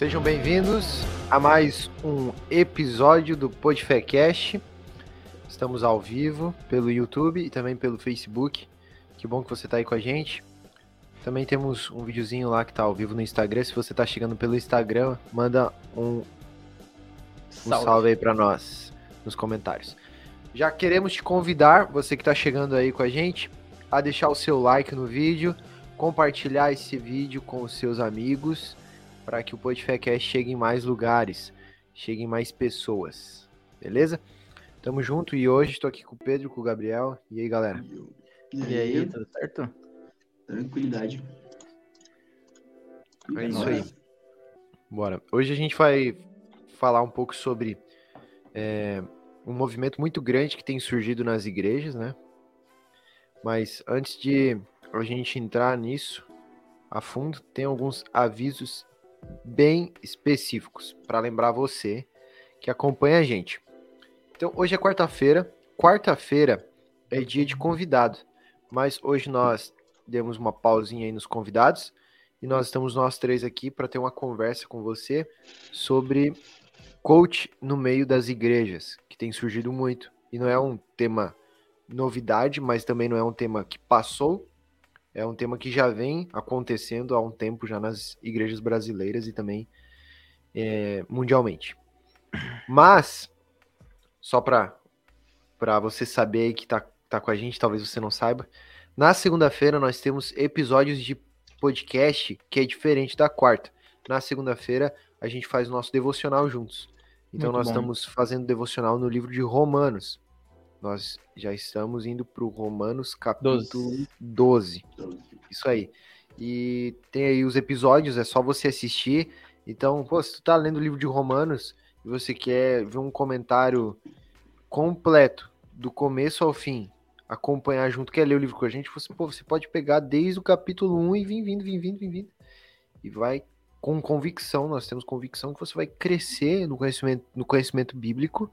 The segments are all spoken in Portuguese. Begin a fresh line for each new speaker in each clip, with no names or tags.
Sejam bem-vindos a mais um episódio do Podfecast. Estamos ao vivo pelo YouTube e também pelo Facebook. Que bom que você está aí com a gente. Também temos um videozinho lá que está ao vivo no Instagram. Se você está chegando pelo Instagram, manda um, um salve. salve aí para nós nos comentários. Já queremos te convidar, você que está chegando aí com a gente, a deixar o seu like no vídeo, compartilhar esse vídeo com os seus amigos para que o Podfecast chegue em mais lugares, chegue em mais pessoas. Beleza? Tamo junto e hoje estou aqui com o Pedro, com o Gabriel. E aí, galera?
E aí, e aí tudo certo?
Tranquilidade.
É isso aí. Bora. Hoje a gente vai falar um pouco sobre é, um movimento muito grande que tem surgido nas igrejas, né? Mas antes de a gente entrar nisso a fundo, tem alguns avisos bem específicos para lembrar você que acompanha a gente. Então, hoje é quarta-feira. Quarta-feira é dia de convidado, mas hoje nós demos uma pausinha aí nos convidados e nós estamos nós três aqui para ter uma conversa com você sobre coach no meio das igrejas, que tem surgido muito. E não é um tema novidade, mas também não é um tema que passou, é um tema que já vem acontecendo há um tempo já nas igrejas brasileiras e também é, mundialmente. Mas, só para você saber aí que tá, tá com a gente, talvez você não saiba, na segunda-feira nós temos episódios de podcast que é diferente da quarta. Na segunda-feira a gente faz o nosso devocional juntos. Então Muito nós bom. estamos fazendo devocional no livro de Romanos. Nós já estamos indo para o Romanos capítulo 12. 12. Isso aí. E tem aí os episódios, é só você assistir. Então, pô, se tu tá lendo o livro de Romanos e você quer ver um comentário completo, do começo ao fim, acompanhar junto, quer ler o livro com a gente, você, pô, você pode pegar desde o capítulo 1 e vir vindo, vir vindo, vir vindo. E vai com convicção, nós temos convicção que você vai crescer no conhecimento, no conhecimento bíblico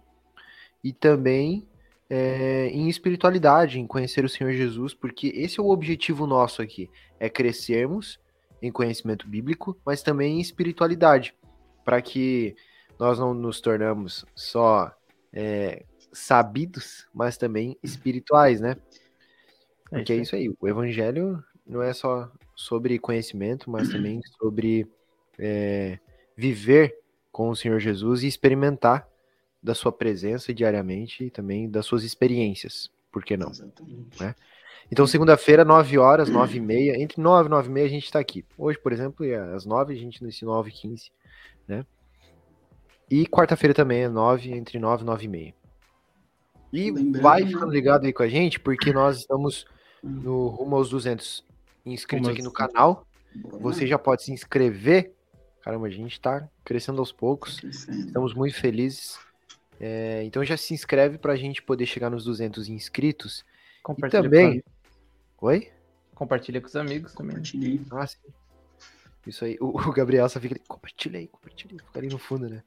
e também é, em espiritualidade, em conhecer o Senhor Jesus, porque esse é o objetivo nosso aqui, é crescermos em conhecimento bíblico, mas também em espiritualidade, para que nós não nos tornamos só é, sabidos, mas também espirituais, né? É porque é isso aí, o evangelho não é só sobre conhecimento, mas também sobre é, viver com o Senhor Jesus e experimentar da sua presença diariamente e também das suas experiências. Por que não? Né? Então, segunda-feira, 9 horas, 9 e meia, entre 9 e 9 e meia a gente está aqui. Hoje, por exemplo, é às 9, a gente nesse 9 e 15, né? E quarta-feira também é 9, entre 9 e 9 e meia. E Lembrando... vai ficando ligado aí com a gente, porque nós estamos no rumo aos 200 inscritos aqui no canal. Você já pode se inscrever. Caramba, a gente está crescendo aos poucos. Estamos muito felizes. É, então já se inscreve para a gente poder chegar nos 200 inscritos.
Compartilha e também.
Com... Oi?
Compartilha com os amigos também.
Compartilhei.
Ah, sim. Isso aí. O, o Gabriel só fica ali. Compartilhei, compartilhei. Fica ali no fundo, né?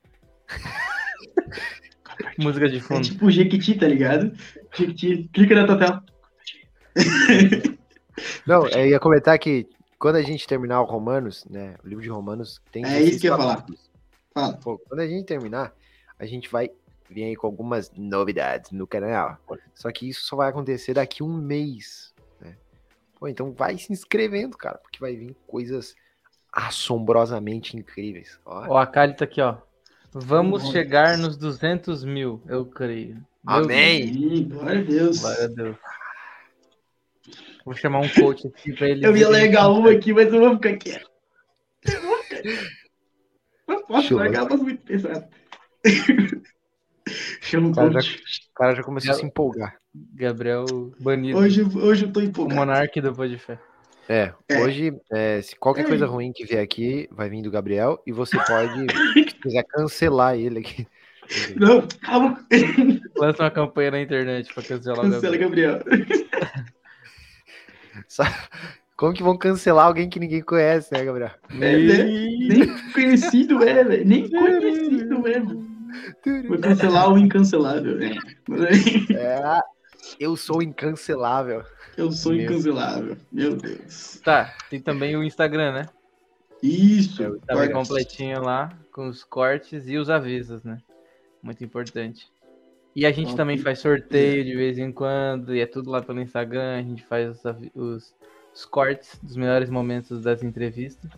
Música de fundo. É
tipo o Jequiti, tá ligado? Jequiti, clica na tua tela.
Não, eu ia comentar que quando a gente terminar o Romanos, né? O livro de Romanos tem.
É isso que eu ia falar. Fala.
Pô, quando a gente terminar, a gente vai vir aí com algumas novidades no canal. Só que isso só vai acontecer daqui um mês. Né? Pô, então vai se inscrevendo, cara, porque vai vir coisas assombrosamente incríveis.
Ó, ó a Kali tá aqui, ó. Vamos chegar nos 200 mil, eu creio.
Meu Amém!
Glória a Deus.
Glória a Deus. Vou chamar um coach aqui pra ele.
Eu ia legal uma aqui, mas eu vou ficar quieto. Eu vou ficar. Não posso largar, mas muito pesado.
Chama o cara, já, o cara já começou a se empolgar.
Gabriel banido.
Hoje, hoje eu tô empolgado.
O Monark do Fé.
É, é, hoje, é, se qualquer é. coisa ruim que vier aqui, vai vir do Gabriel e você pode, se quiser, cancelar ele aqui.
Não, calma.
Lança uma campanha na internet pra cancelar
Cancela
o
Gabriel. Gabriel.
Como que vão cancelar alguém que ninguém conhece, né, Gabriel?
É, né? Nem conhecido é, velho. Nem conhecido mesmo. Vou cancelar o incancelável. Né?
É, eu sou incancelável.
Eu sou Meu. incancelável. Meu Deus.
Tá, tem também o Instagram, né?
Isso.
Tá bem completinho lá, com os cortes e os avisos, né? Muito importante. E a gente também faz sorteio de vez em quando, e é tudo lá pelo Instagram, a gente faz os, os- os cortes dos melhores momentos das entrevistas.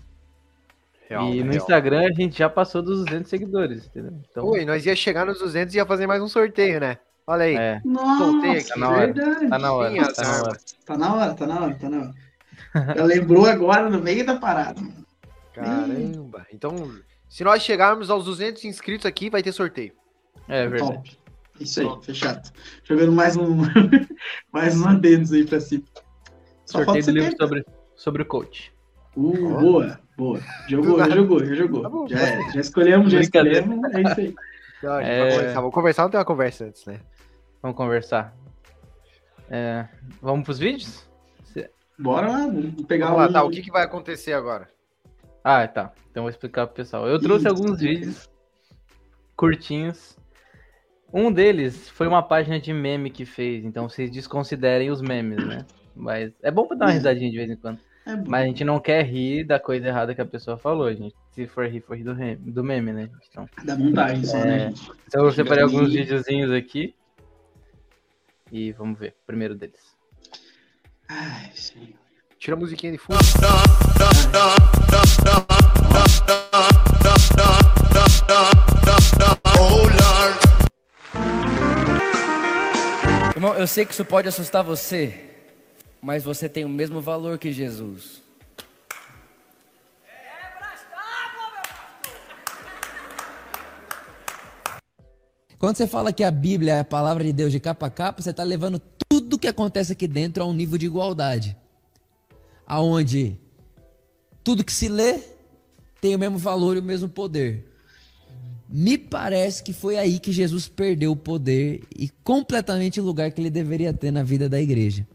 Real,
e no
real.
Instagram a gente já passou dos 200 seguidores, entendeu? Então,
Oi, nós ia chegar nos 200 e ia fazer mais um sorteio, né? Olha aí.
é,
Nossa,
aqui.
Tá na hora,
verdade.
tá na hora,
Sim,
tá na hora.
Tá na hora, tá na hora, tá na hora. Já lembrou agora no meio da parada. mano.
Caramba. Então, se nós chegarmos aos 200 inscritos aqui, vai ter sorteio.
É verdade.
Top. Isso aí, fechado. Jogando mais um mais um adendos aí pra cima. Só
Sorteio do livro
70.
sobre, sobre o coach.
Uh, boa, boa. Jogou, já jogou, já jogou.
Tá bom.
Já, é, já escolhemos, já escolhemos. É isso aí.
Então, a gente
É.
conversar. Vamos conversar, não tem uma conversa antes, né?
Vamos conversar. É, vamos pros vídeos?
Bora lá, vamos pegar
Vamos lá,
um-
tá. O que, que vai acontecer agora?
Ah, tá. Então vou explicar pro pessoal. Eu trouxe
Ih,
alguns vídeos curtinhos. Um deles foi uma página de meme que fez, então vocês desconsiderem os memes, né? Mas é bom pra dar uma risadinha de vez em quando.
É.
Mas a gente não quer rir da coisa errada que a pessoa falou, gente. Se for rir, for rir do, do meme, né? Então,
Da montagem só, né,
É.
gente?
então eu separei alguns
Ih.
videozinhos aqui. E vamos ver. O primeiro deles.
Ai, senhor.
Tira a musiquinha de fundo.
Irmão, eu sei que isso pode assustar você, mas você tem o mesmo valor que Jesus. Quando você fala que a Bíblia é a palavra de Deus de capa a capa, você está levando tudo que acontece aqui dentro a um nível de igualdade. Aonde tudo que se lê tem o mesmo valor e o mesmo poder. Me parece que foi aí que Jesus perdeu o poder e completamente o lugar que ele deveria ter na vida da igreja.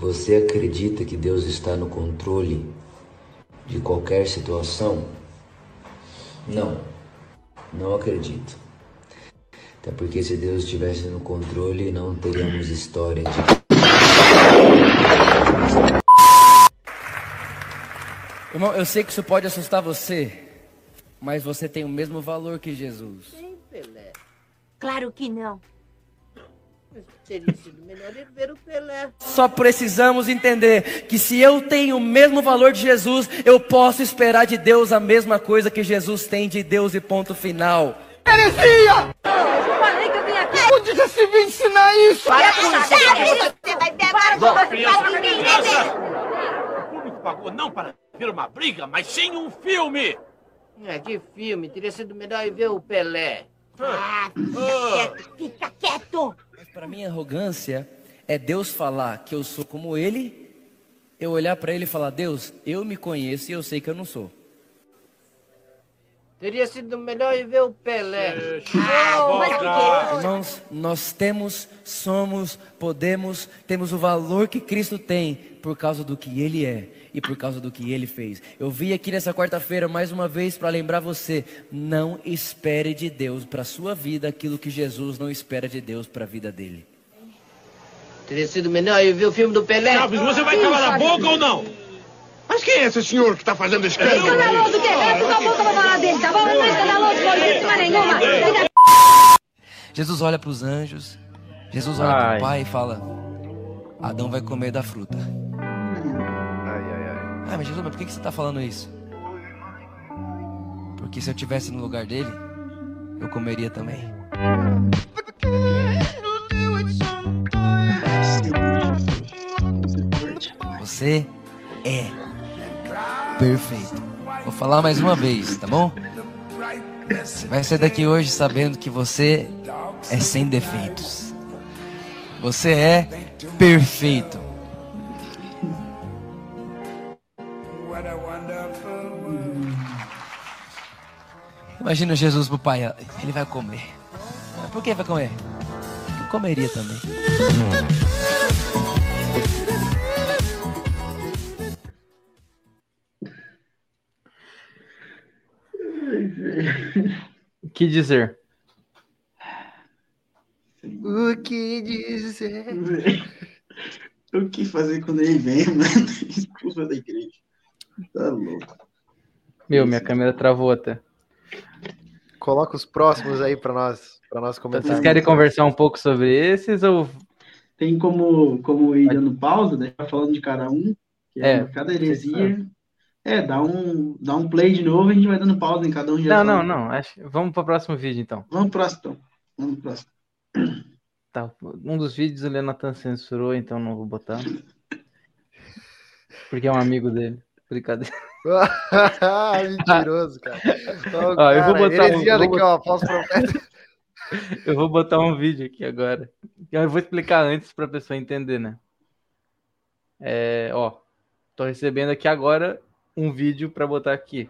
Você acredita que Deus está no controle de qualquer situação? Não, não acredito. Até porque se Deus estivesse no controle, não teríamos história de
Irmão, eu sei que isso pode assustar você, mas você tem o mesmo valor que Jesus.
Pelé.
Claro que não.
Teria sido melhor ver o Pelé.
Só precisamos entender que se eu tenho o mesmo valor de Jesus, eu posso esperar de Deus a mesma coisa que Jesus tem de Deus e ponto final.
Falei que eu vim aqui. Onde já se viu ensinar isso? Para com isso. Você vai ver agora que você vai ninguém ver.
O público pagou não para ver uma briga, mas sim um filme.
É, que filme. Teria sido melhor ver o Pelé.
Ah, fica quieto, fica quieto.
Para mim, arrogância é Deus falar que eu sou como Ele, eu olhar para Ele e falar: Deus, eu me conheço e eu sei que eu não sou.
Teria sido melhor ele ver o Pelé.
Oh, que
Irmãos, nós temos, somos, podemos, temos o valor que Cristo tem por causa do que Ele é e por causa do que Ele fez. Eu vim aqui nessa quarta-feira mais uma vez para lembrar você: não espere de Deus para a sua vida aquilo que Jesus não espera de Deus para a vida dele.
Teria sido melhor ele ver o filme do Pelé.
Chaves, você vai calar a boca ou não?
Mas quem é esse senhor que está fazendo escândalo?
Escandaloso, que é? Tu acabou tá? Não escandaloso, nenhuma.
Jesus olha para os anjos, Jesus olha para o Pai e fala: Adão vai comer da fruta.
Ai, ai, ai.
Ah, mas Jesus, mas por que que você está falando isso? Porque se eu tivesse no lugar dele, eu comeria também. Você é perfeito. Vou falar mais uma vez, tá bom? Você vai sair daqui hoje sabendo que você é sem defeitos. Você é perfeito. Imagina Jesus pro pai, ele vai comer. Por que vai comer? Eu comeria também.
O que dizer?
O que dizer?
O que fazer quando ele vem, mano? Expulsa da igreja. Tá louco.
Meu, minha câmera travou até.
Coloca os próximos aí pra nós, pra nós comentar.
Vocês querem conversar um pouco sobre esses ou
Tem como, como ir dando pausa, né? Falando de cada um. Que é,
É,
cada heresia. É, dá um, dá um play de novo e a gente vai dando pausa em cada um. já
Não, não, não. Acho... Vamos para o próximo vídeo, então.
Vamos pro próximo, então. Vamos pro próximo.
Tá. Um dos vídeos o Lenatan censurou, então não vou botar. Porque é um amigo dele. Brincadeira.
Mentiroso, cara. Ó,
Ó, eu vou
cara,
botar um- vou
aqui, ó, falso profeta.
Eu vou botar um vídeo aqui agora. Eu vou explicar antes para a pessoa entender, né? É, ó, tô recebendo aqui agora um vídeo para botar aqui.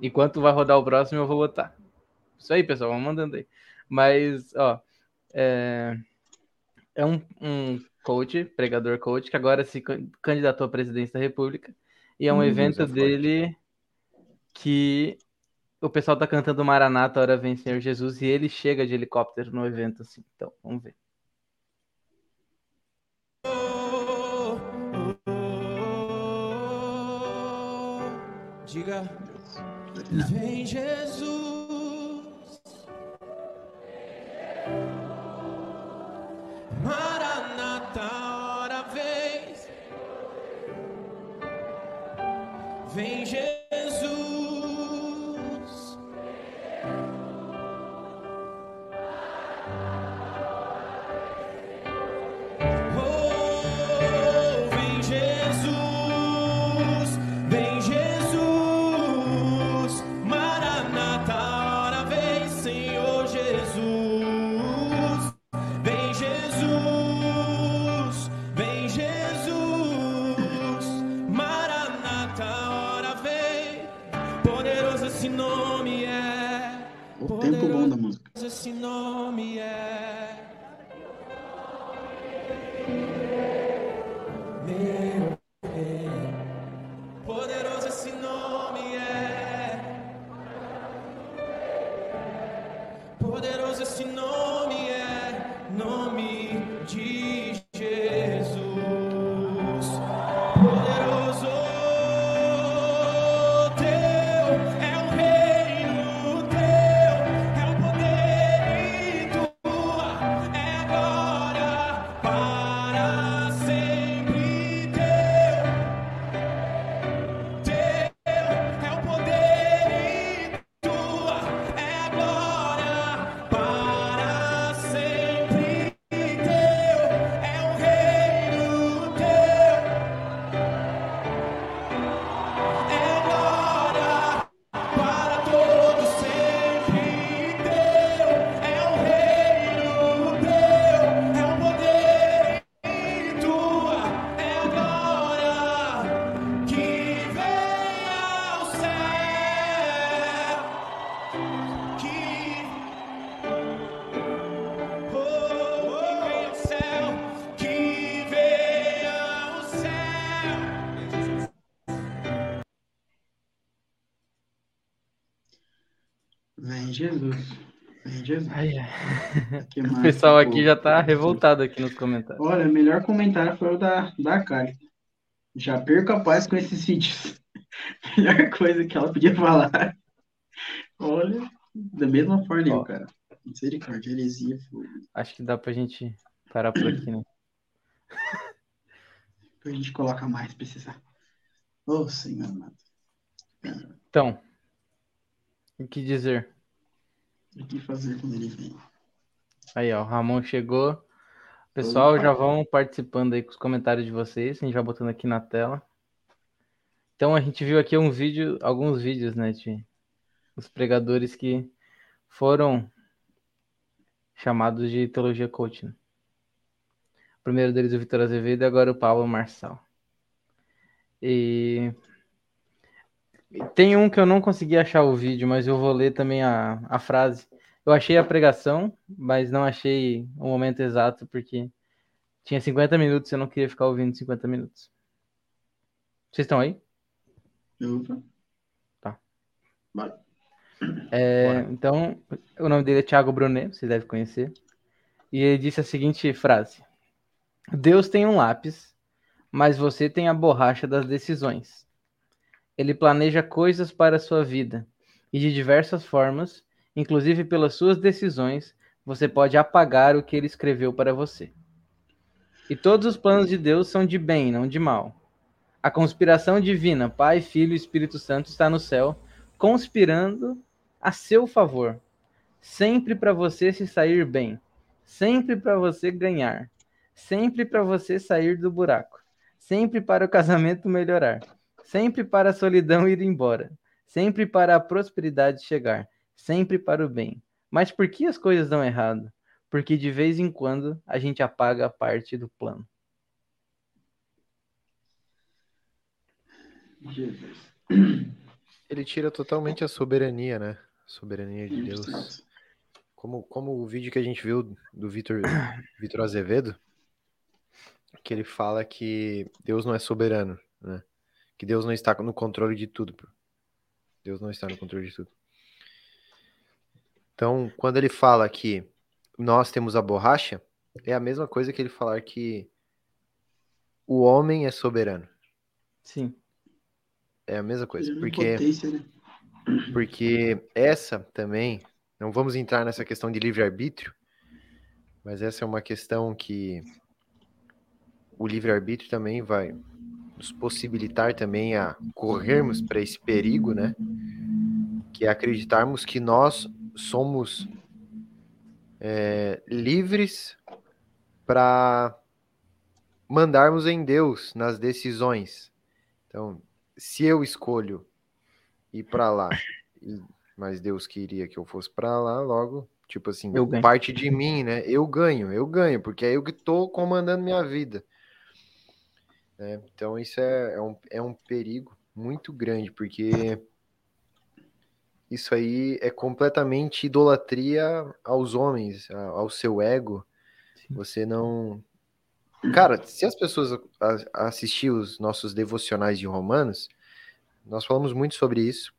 Enquanto vai rodar o próximo, eu vou botar. Isso aí, pessoal, vamos mandando aí. Mas, ó, é, é um, um coach, pregador coach, que agora se can- candidatou à presidência da República. E é um
Hum,
evento dele que o pessoal tá cantando Maranata, hora vem Senhor Jesus, e ele chega de helicóptero no evento, assim. Então, vamos ver.
Diga, vem Jesus. Maranata, Jesus.
Ai, O pessoal aqui já tá revoltado aqui nos comentários.
Olha, o melhor comentário foi o da, da Kali. Já perco a paz com esses vídeos. Melhor coisa que ela podia falar. Olha, da mesma forma,
Ó.
cara. Misericórdia, heresia.
Acho que dá pra gente parar por aqui, né?
A gente coloca mais, precisar. Ô, Senhor amado.
Então, o que dizer?
O que fazer quando ele vem?
Aí, ó, o Ramon chegou. Pessoal, já vão participando aí com os comentários de vocês. A gente vai botando aqui na tela. Então, a gente viu aqui um vídeo, alguns vídeos, né, de os pregadores que foram chamados de teologia coaching. O primeiro deles o Vitor Azevedo e agora o Paulo Marçal. E tem um que eu não consegui achar o vídeo, mas eu vou ler também a, a frase. Eu achei a pregação, mas não achei o momento exato, porque tinha 50 minutos e eu não queria ficar ouvindo 50 minutos. Vocês estão aí?
Opa.
Tá. É, então, o nome dele é Thiago Brunet, vocês devem conhecer. E ele disse a seguinte frase: Deus tem um lápis, mas você tem a borracha das decisões. Ele planeja coisas para a sua vida, e de diversas formas, inclusive pelas suas decisões, você pode apagar o que ele escreveu para você. E todos os planos de Deus são de bem, não de mal. A conspiração divina, Pai, Filho e Espírito Santo, está no céu, conspirando a seu favor, sempre para você se sair bem, sempre para você ganhar, sempre para você sair do buraco, sempre para o casamento melhorar, sempre para a solidão ir embora, sempre para a prosperidade chegar, sempre para o bem. Mas por que as coisas dão errado? Porque de vez em quando a gente apaga parte do plano.
Jesus.
Ele tira totalmente a soberania, né? Soberania de Deus. Como, como o vídeo que a gente viu do Vitor Vitor Azevedo, que ele fala que Deus não é soberano, né? Que Deus não está no controle de tudo. Deus não está no controle de tudo. Então, quando ele fala que nós temos a borracha, é a mesma coisa que ele falar que o homem é soberano.
Sim.
É a mesma coisa,
é
porque
né?
porque essa também, não vamos entrar nessa questão de livre-arbítrio, mas essa é uma questão que o livre-arbítrio também vai nos possibilitar também a corrermos para esse perigo, né? Que é acreditarmos que nós somos é, livres para mandarmos em Deus nas decisões. Então, se eu escolho ir para lá, mas Deus queria que eu fosse para lá, logo, tipo assim, parte de mim, né? Eu ganho, eu ganho, porque é eu que tô comandando minha vida. Né? Então, isso é, é, um, é um perigo muito grande, porque isso aí é completamente idolatria aos homens, ao seu ego. Você não. Cara, se as pessoas assistir os nossos devocionais de Romanos, nós falamos muito sobre isso,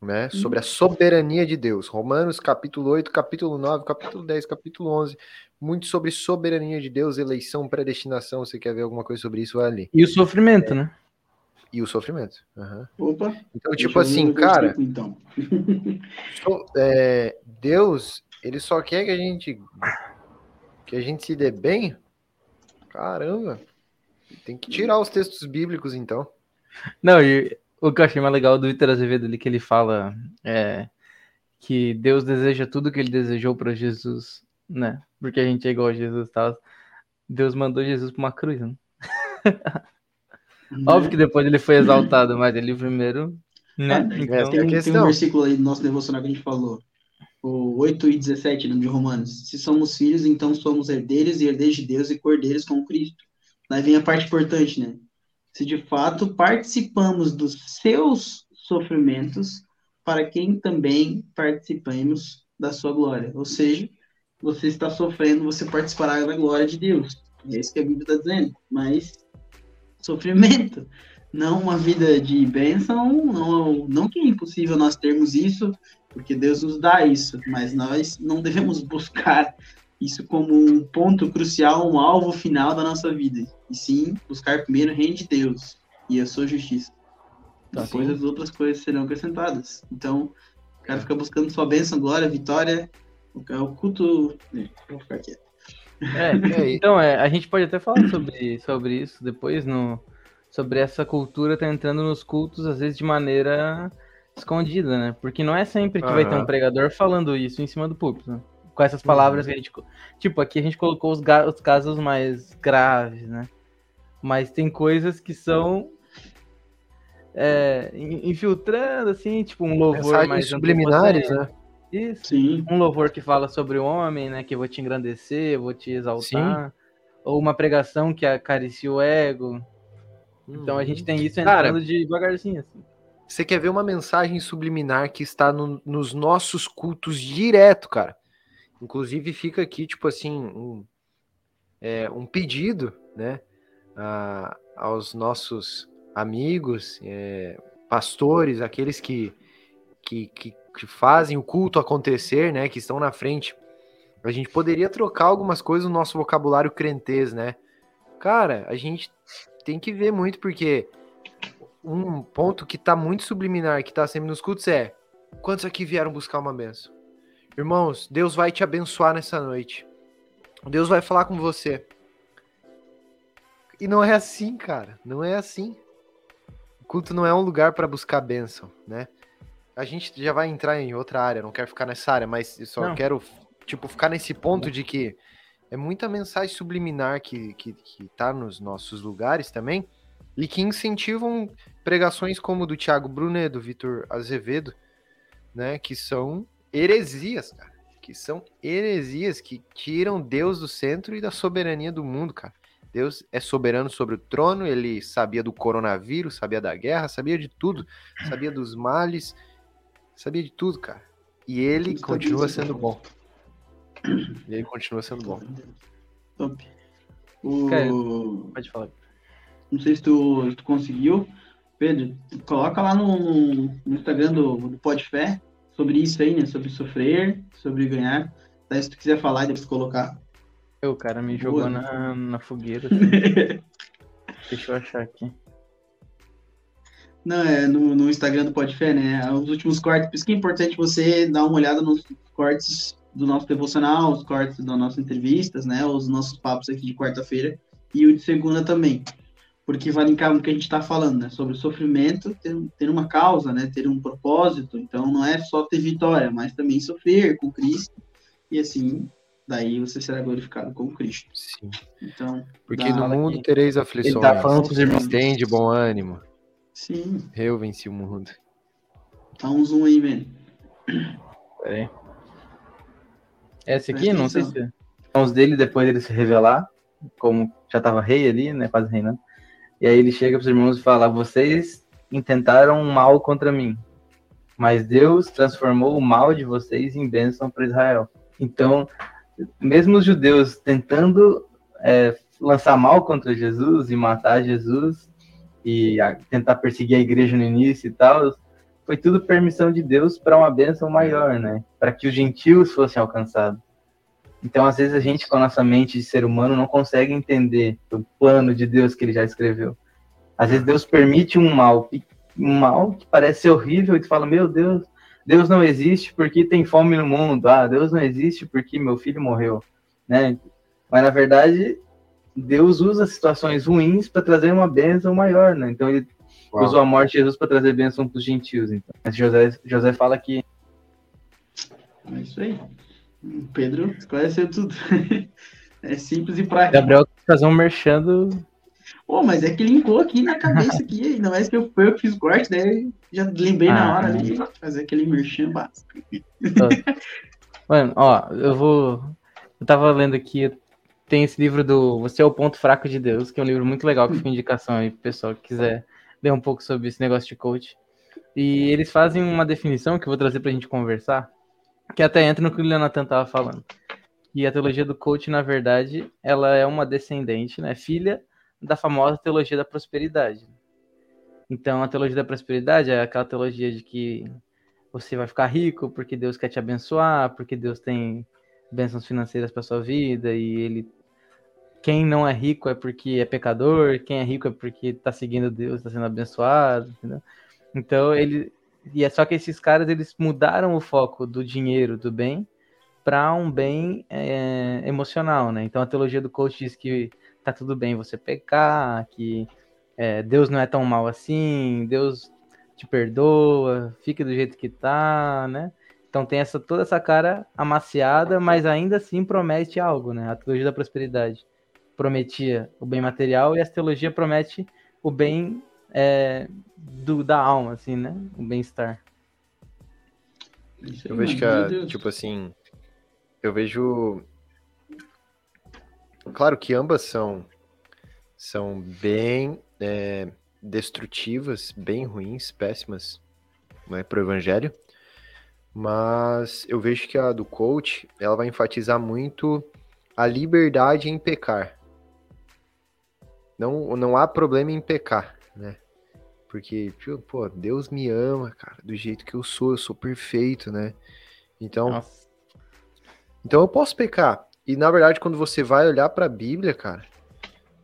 né? Sobre a soberania de Deus. Romanos, capítulo 8, capítulo 9, capítulo 10, capítulo 11. Muito sobre soberania de Deus, eleição, predestinação. Você quer ver alguma coisa sobre isso? Vai ali.
E o sofrimento, né?
E o sofrimento. aham.
Opa.
Então, tipo assim, cara,
versículo, Então.
So- é, Deus, ele só quer que a gente que a gente se dê bem. Caramba. Tem que tirar os textos bíblicos então.
Não, e o que eu achei mais legal do Vitor Azevedo ali, que ele fala é, que Deus deseja tudo que ele desejou para Jesus, né? Porque a gente é igual a Jesus e tal. Deus mandou Jesus para uma cruz, né? Óbvio que depois ele foi exaltado, mas ele primeiro, né?
É,
Então,
tem, um, tem um versículo aí do nosso devocional que a gente falou. O 8 e 17 né, de Romanos. Se somos filhos, então somos herdeiros e herdeiros de Deus e cordeiros com Cristo. Daí vem a parte importante, né? Se de fato participamos dos seus sofrimentos, para quem também participamos da sua glória. Ou seja, você está sofrendo, você participará da glória de Deus. É isso que a Bíblia está dizendo. Mas sofrimento, não uma vida de bênção, não, não que é impossível nós termos isso, porque Deus nos dá isso, mas nós não devemos buscar isso como um ponto crucial, um alvo final da nossa vida, e sim buscar primeiro o reino de Deus e a sua justiça. Depois
Sim.
as outras coisas serão acrescentadas. Então, o cara fica buscando sua bênção, glória, vitória, o culto. É, vou ficar quieto.
É,
É,
então, é, a gente pode até falar sobre, sobre isso depois, no, sobre essa cultura tá entrando nos cultos, às vezes de maneira escondida, né? Porque não é sempre que vai ter um pregador falando isso em cima do púlpito, né? Com essas palavras que a gente. Tipo, aqui a gente colocou os, os casos mais graves, né? Mas tem coisas que são. é, in- infiltrando, assim, tipo, um louvor
Mensagens
mais
subliminares, né?
Isso
Sim,
um louvor que fala sobre o homem, né? Que eu vou te engrandecer, eu vou te exaltar. Ou uma pregação que acaricia o ego. Então a gente tem isso
Cara,
entrando devagarzinho, assim.
Você quer ver uma mensagem subliminar que está no- nos nossos cultos direto, cara? Inclusive fica aqui, tipo assim, um, é, um pedido, né, a- aos nossos amigos, é, pastores, aqueles que, que, que, que fazem o culto acontecer, né, que estão na frente. A gente poderia trocar algumas coisas no nosso vocabulário crentez, né? Cara, a gente tem que ver muito, porque um ponto que tá muito subliminar, que tá sempre nos cultos é: quantos aqui vieram buscar uma benção? Irmãos, Deus vai te abençoar nessa noite. Deus vai falar com você. E não é assim, cara. Não é assim. O culto não é um lugar para buscar bênção, né? A gente já vai entrar em outra área, não quero ficar nessa área, mas eu só
Não.
quero, tipo, ficar nesse ponto de que é muita mensagem subliminar que, que, que tá nos nossos lugares também e que incentivam pregações como do Thiago Brunet, do Vitor Azevedo, né? Que são heresias, cara. Que são heresias que tiram Deus do centro e da soberania do mundo, cara. Deus é soberano sobre o trono, ele sabia do coronavírus, sabia da guerra, sabia de tudo, sabia dos males, sabia de tudo, cara. E ele
Tudo
continua
sabia,
sendo bom. E ele continua sendo bom.
Top. O...
Cara, Pode falar.
Não sei se tu, se tu conseguiu. Pedro, coloca lá no, no Instagram do, do Podfé sobre isso aí, né? Sobre sofrer, sobre ganhar. Daí se tu quiser falar e depois colocar.
O cara me
Boa.
jogou na, na fogueira. assim. Deixa eu achar aqui.
Não, é no, no Instagram do Podfé, né? Os últimos cortes. Por isso que é importante você dar uma olhada nos cortes do nosso devocional, os cortes das nossas entrevistas, né? Os nossos papos aqui de quarta-feira e o de segunda também. Porque vai linkar no que a gente está falando, né? Sobre o sofrimento, ter, ter uma causa, né? Ter um propósito. Então não é só ter vitória, mas também sofrer com Cristo. E assim, daí você será glorificado com Cristo.
Sim.
Então,
Porque no mundo
aqui.
tereis
Ele
aflições.
tá falando pros irmãos.
Tem de bom ânimo.
sim,
Eu venci o mundo.
dá um zoom aí, man.
Pera aí. Esse aqui,
Presta
não sei se são os dele depois dele se revelar, como já tava rei ali, né, quase reinando. E aí ele chega pros irmãos e fala: "Vocês intentaram um mal contra mim, mas Deus transformou o mal de vocês em bênção para Israel." Então, mesmo os judeus tentando é, lançar mal contra Jesus e matar Jesus e a- tentar perseguir a igreja no início e tal, foi tudo permissão de Deus para uma bênção maior, né? Para que os gentios fossem alcançados. Então, às vezes, a gente, com a nossa mente de ser humano, não consegue entender o plano de Deus que ele já escreveu. Às vezes, Deus permite um mal, um mal que parece ser horrível, e tu fala: Meu Deus, Deus não existe porque tem fome no mundo. Ah, Deus não existe porque meu filho morreu, né? Mas, na verdade, Deus usa situações ruins para trazer uma bênção maior, né? Então, ele
Uau.
usou a morte de Jesus para trazer bênção para os gentios. Então, Mas José, José fala que
É isso aí. Pedro esclareceu tudo. é simples e prático.
Gabriel fazer um merchando.
Pô, mas é que linkou aqui na cabeça aqui, ainda mais que eu, eu fiz o corte, daí já lembrei na
Ah.
hora ali, fazer aquele merchan básico.
Mano, ó, eu vou. Eu tava lendo aqui, tem esse livro do Você é o Ponto Fraco de Deus, que é um livro muito legal que fica indicação aí pro pessoal que quiser ler um pouco sobre esse negócio de coach. E eles fazem uma definição que eu vou trazer pra gente conversar, que até entra no que o Leonatan tava falando. E a teologia do coach, na verdade, ela é uma descendente, né? Filha da famosa teologia da prosperidade. Então, a teologia da prosperidade é aquela teologia de que você vai ficar rico porque Deus quer te abençoar, porque Deus tem bênçãos financeiras para sua vida e ele quem não é rico é porque é pecador, quem é rico é porque está seguindo Deus, está sendo abençoado, entendeu? Então ele e é só que esses caras eles mudaram o foco do dinheiro, do bem, para um bem é, emocional, né? Então a teologia do coach diz que tá tudo bem você pecar, que é, Deus não é tão mal assim, Deus te perdoa, fique do jeito que tá, né? Então tem essa toda essa cara amaciada, mas ainda assim promete algo, né? A teologia da prosperidade prometia o bem material e a teologia promete o bem é, do, da alma, assim, né? O bem-estar.
Eu vejo que, a, tipo assim, eu vejo. Claro que ambas são, são bem é, destrutivas, bem ruins, péssimas né, para o evangelho. Mas eu vejo que a do coach, ela vai enfatizar muito a liberdade em pecar. Não, não há problema em pecar, Porque, pô, Deus me ama, cara, do jeito que eu sou, eu sou perfeito, né? Então,
Nossa.
então eu posso pecar. E na verdade, quando você vai olhar para a Bíblia, cara,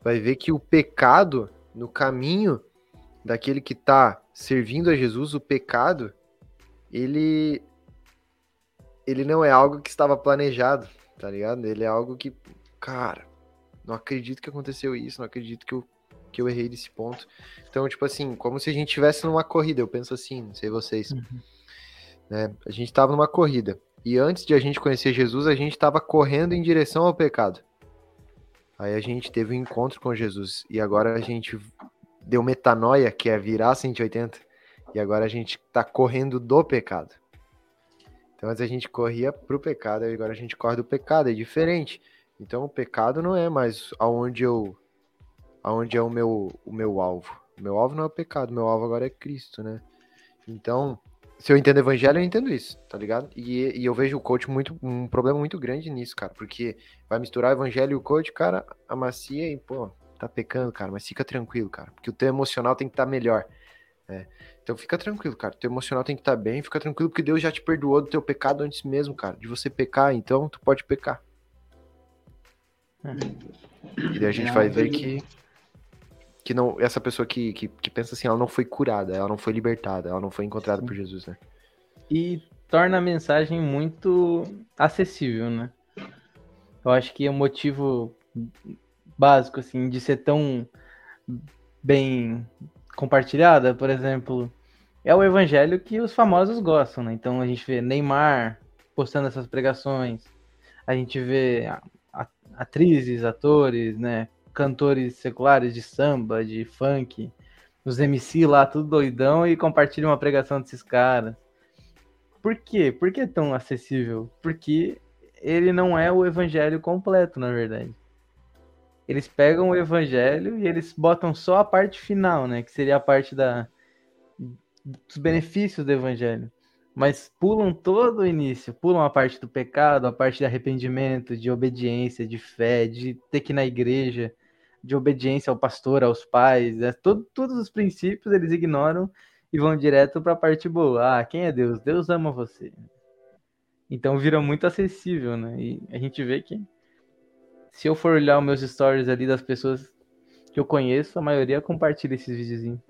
vai ver que o pecado no caminho daquele que tá servindo a Jesus, o pecado, ele ele não é algo que estava planejado, tá ligado? Ele é algo que, cara, não acredito que aconteceu isso, não acredito que eu, que eu errei desse ponto. Então, tipo assim, como se a gente estivesse numa corrida, eu penso assim, não sei vocês. Né? A gente tava numa corrida. E antes de a gente conhecer Jesus, a gente tava correndo em direção ao pecado. Aí a gente teve um encontro com Jesus. E agora a gente deu metanoia, que é virar 180. E agora a gente tá correndo do pecado. Então antes a gente corria pro pecado, e agora a gente corre do pecado, é diferente. Então o pecado não é mais aonde eu aonde é o meu o meu alvo. O meu alvo não é o pecado, o meu alvo agora é Cristo, né? Então, se eu entendo o evangelho, eu entendo isso, tá ligado? E, e eu vejo o coach muito um problema muito grande nisso, cara, porque vai misturar o evangelho e o coach, cara, amacia e, pô, tá pecando, cara, mas fica tranquilo, cara, porque o teu emocional tem que estar melhor. né? Então fica tranquilo, cara. Teu emocional tem que estar bem, fica tranquilo, porque Deus já te perdoou do teu pecado antes mesmo, cara. De você pecar, então tu pode pecar. E daí a gente
É,
vai ver que, que não, essa pessoa que, que, que pensa assim, ela não foi curada, ela não foi libertada, ela não foi encontrada por Jesus, né?
E torna a mensagem muito acessível, né? Eu acho que é o motivo básico, assim, de ser tão bem compartilhada, por exemplo, é o evangelho que os famosos gostam, né? Então a gente vê Neymar postando essas pregações, a gente vê atrizes, atores, né? Cantores seculares de samba, de funk, os MC lá, tudo doidão, e compartilham uma pregação desses caras. Por quê? Por que é tão acessível? Porque ele não é o evangelho completo, na verdade. Eles pegam o evangelho e eles botam só a parte final, né? Que seria a parte da, dos benefícios do evangelho. Mas pulam todo o início, pulam a parte do pecado, a parte de arrependimento, de obediência, de fé, de ter que ir na igreja, de obediência ao pastor, aos pais, né? Todo- todos os princípios eles ignoram e vão direto para a parte boa. Ah, quem é Deus? Deus ama você. Então vira muito acessível, né? E a gente vê que se eu for olhar os meus stories ali das pessoas que eu conheço, a maioria compartilha esses videozinhos.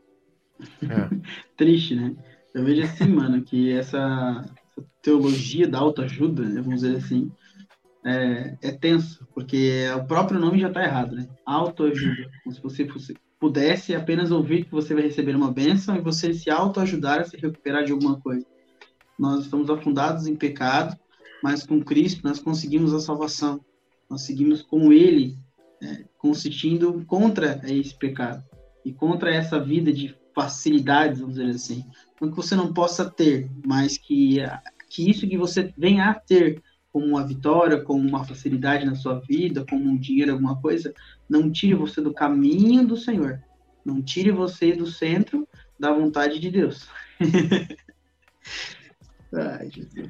Triste, né? Eu vejo assim, mano, que essa, essa teologia da autoajuda, né, vamos dizer assim, é, é tenso, porque o próprio nome já tá errado, né? Autoajuda. Como se você fosse- pudesse apenas ouvir que você vai receber uma bênção e você se autoajudar a se recuperar de alguma coisa. Nós estamos afundados em pecado, mas com Cristo nós conseguimos a salvação. Nós seguimos com Ele, é, consistindo contra esse pecado e contra essa vida de facilidades, vamos dizer assim. Não que você não possa ter, mas que, que isso que você venha a ter como uma vitória, como uma facilidade na sua vida, como um dinheiro, alguma coisa, não tire você do caminho do Senhor. Não tire você do centro da vontade de Deus. Ai, Jesus.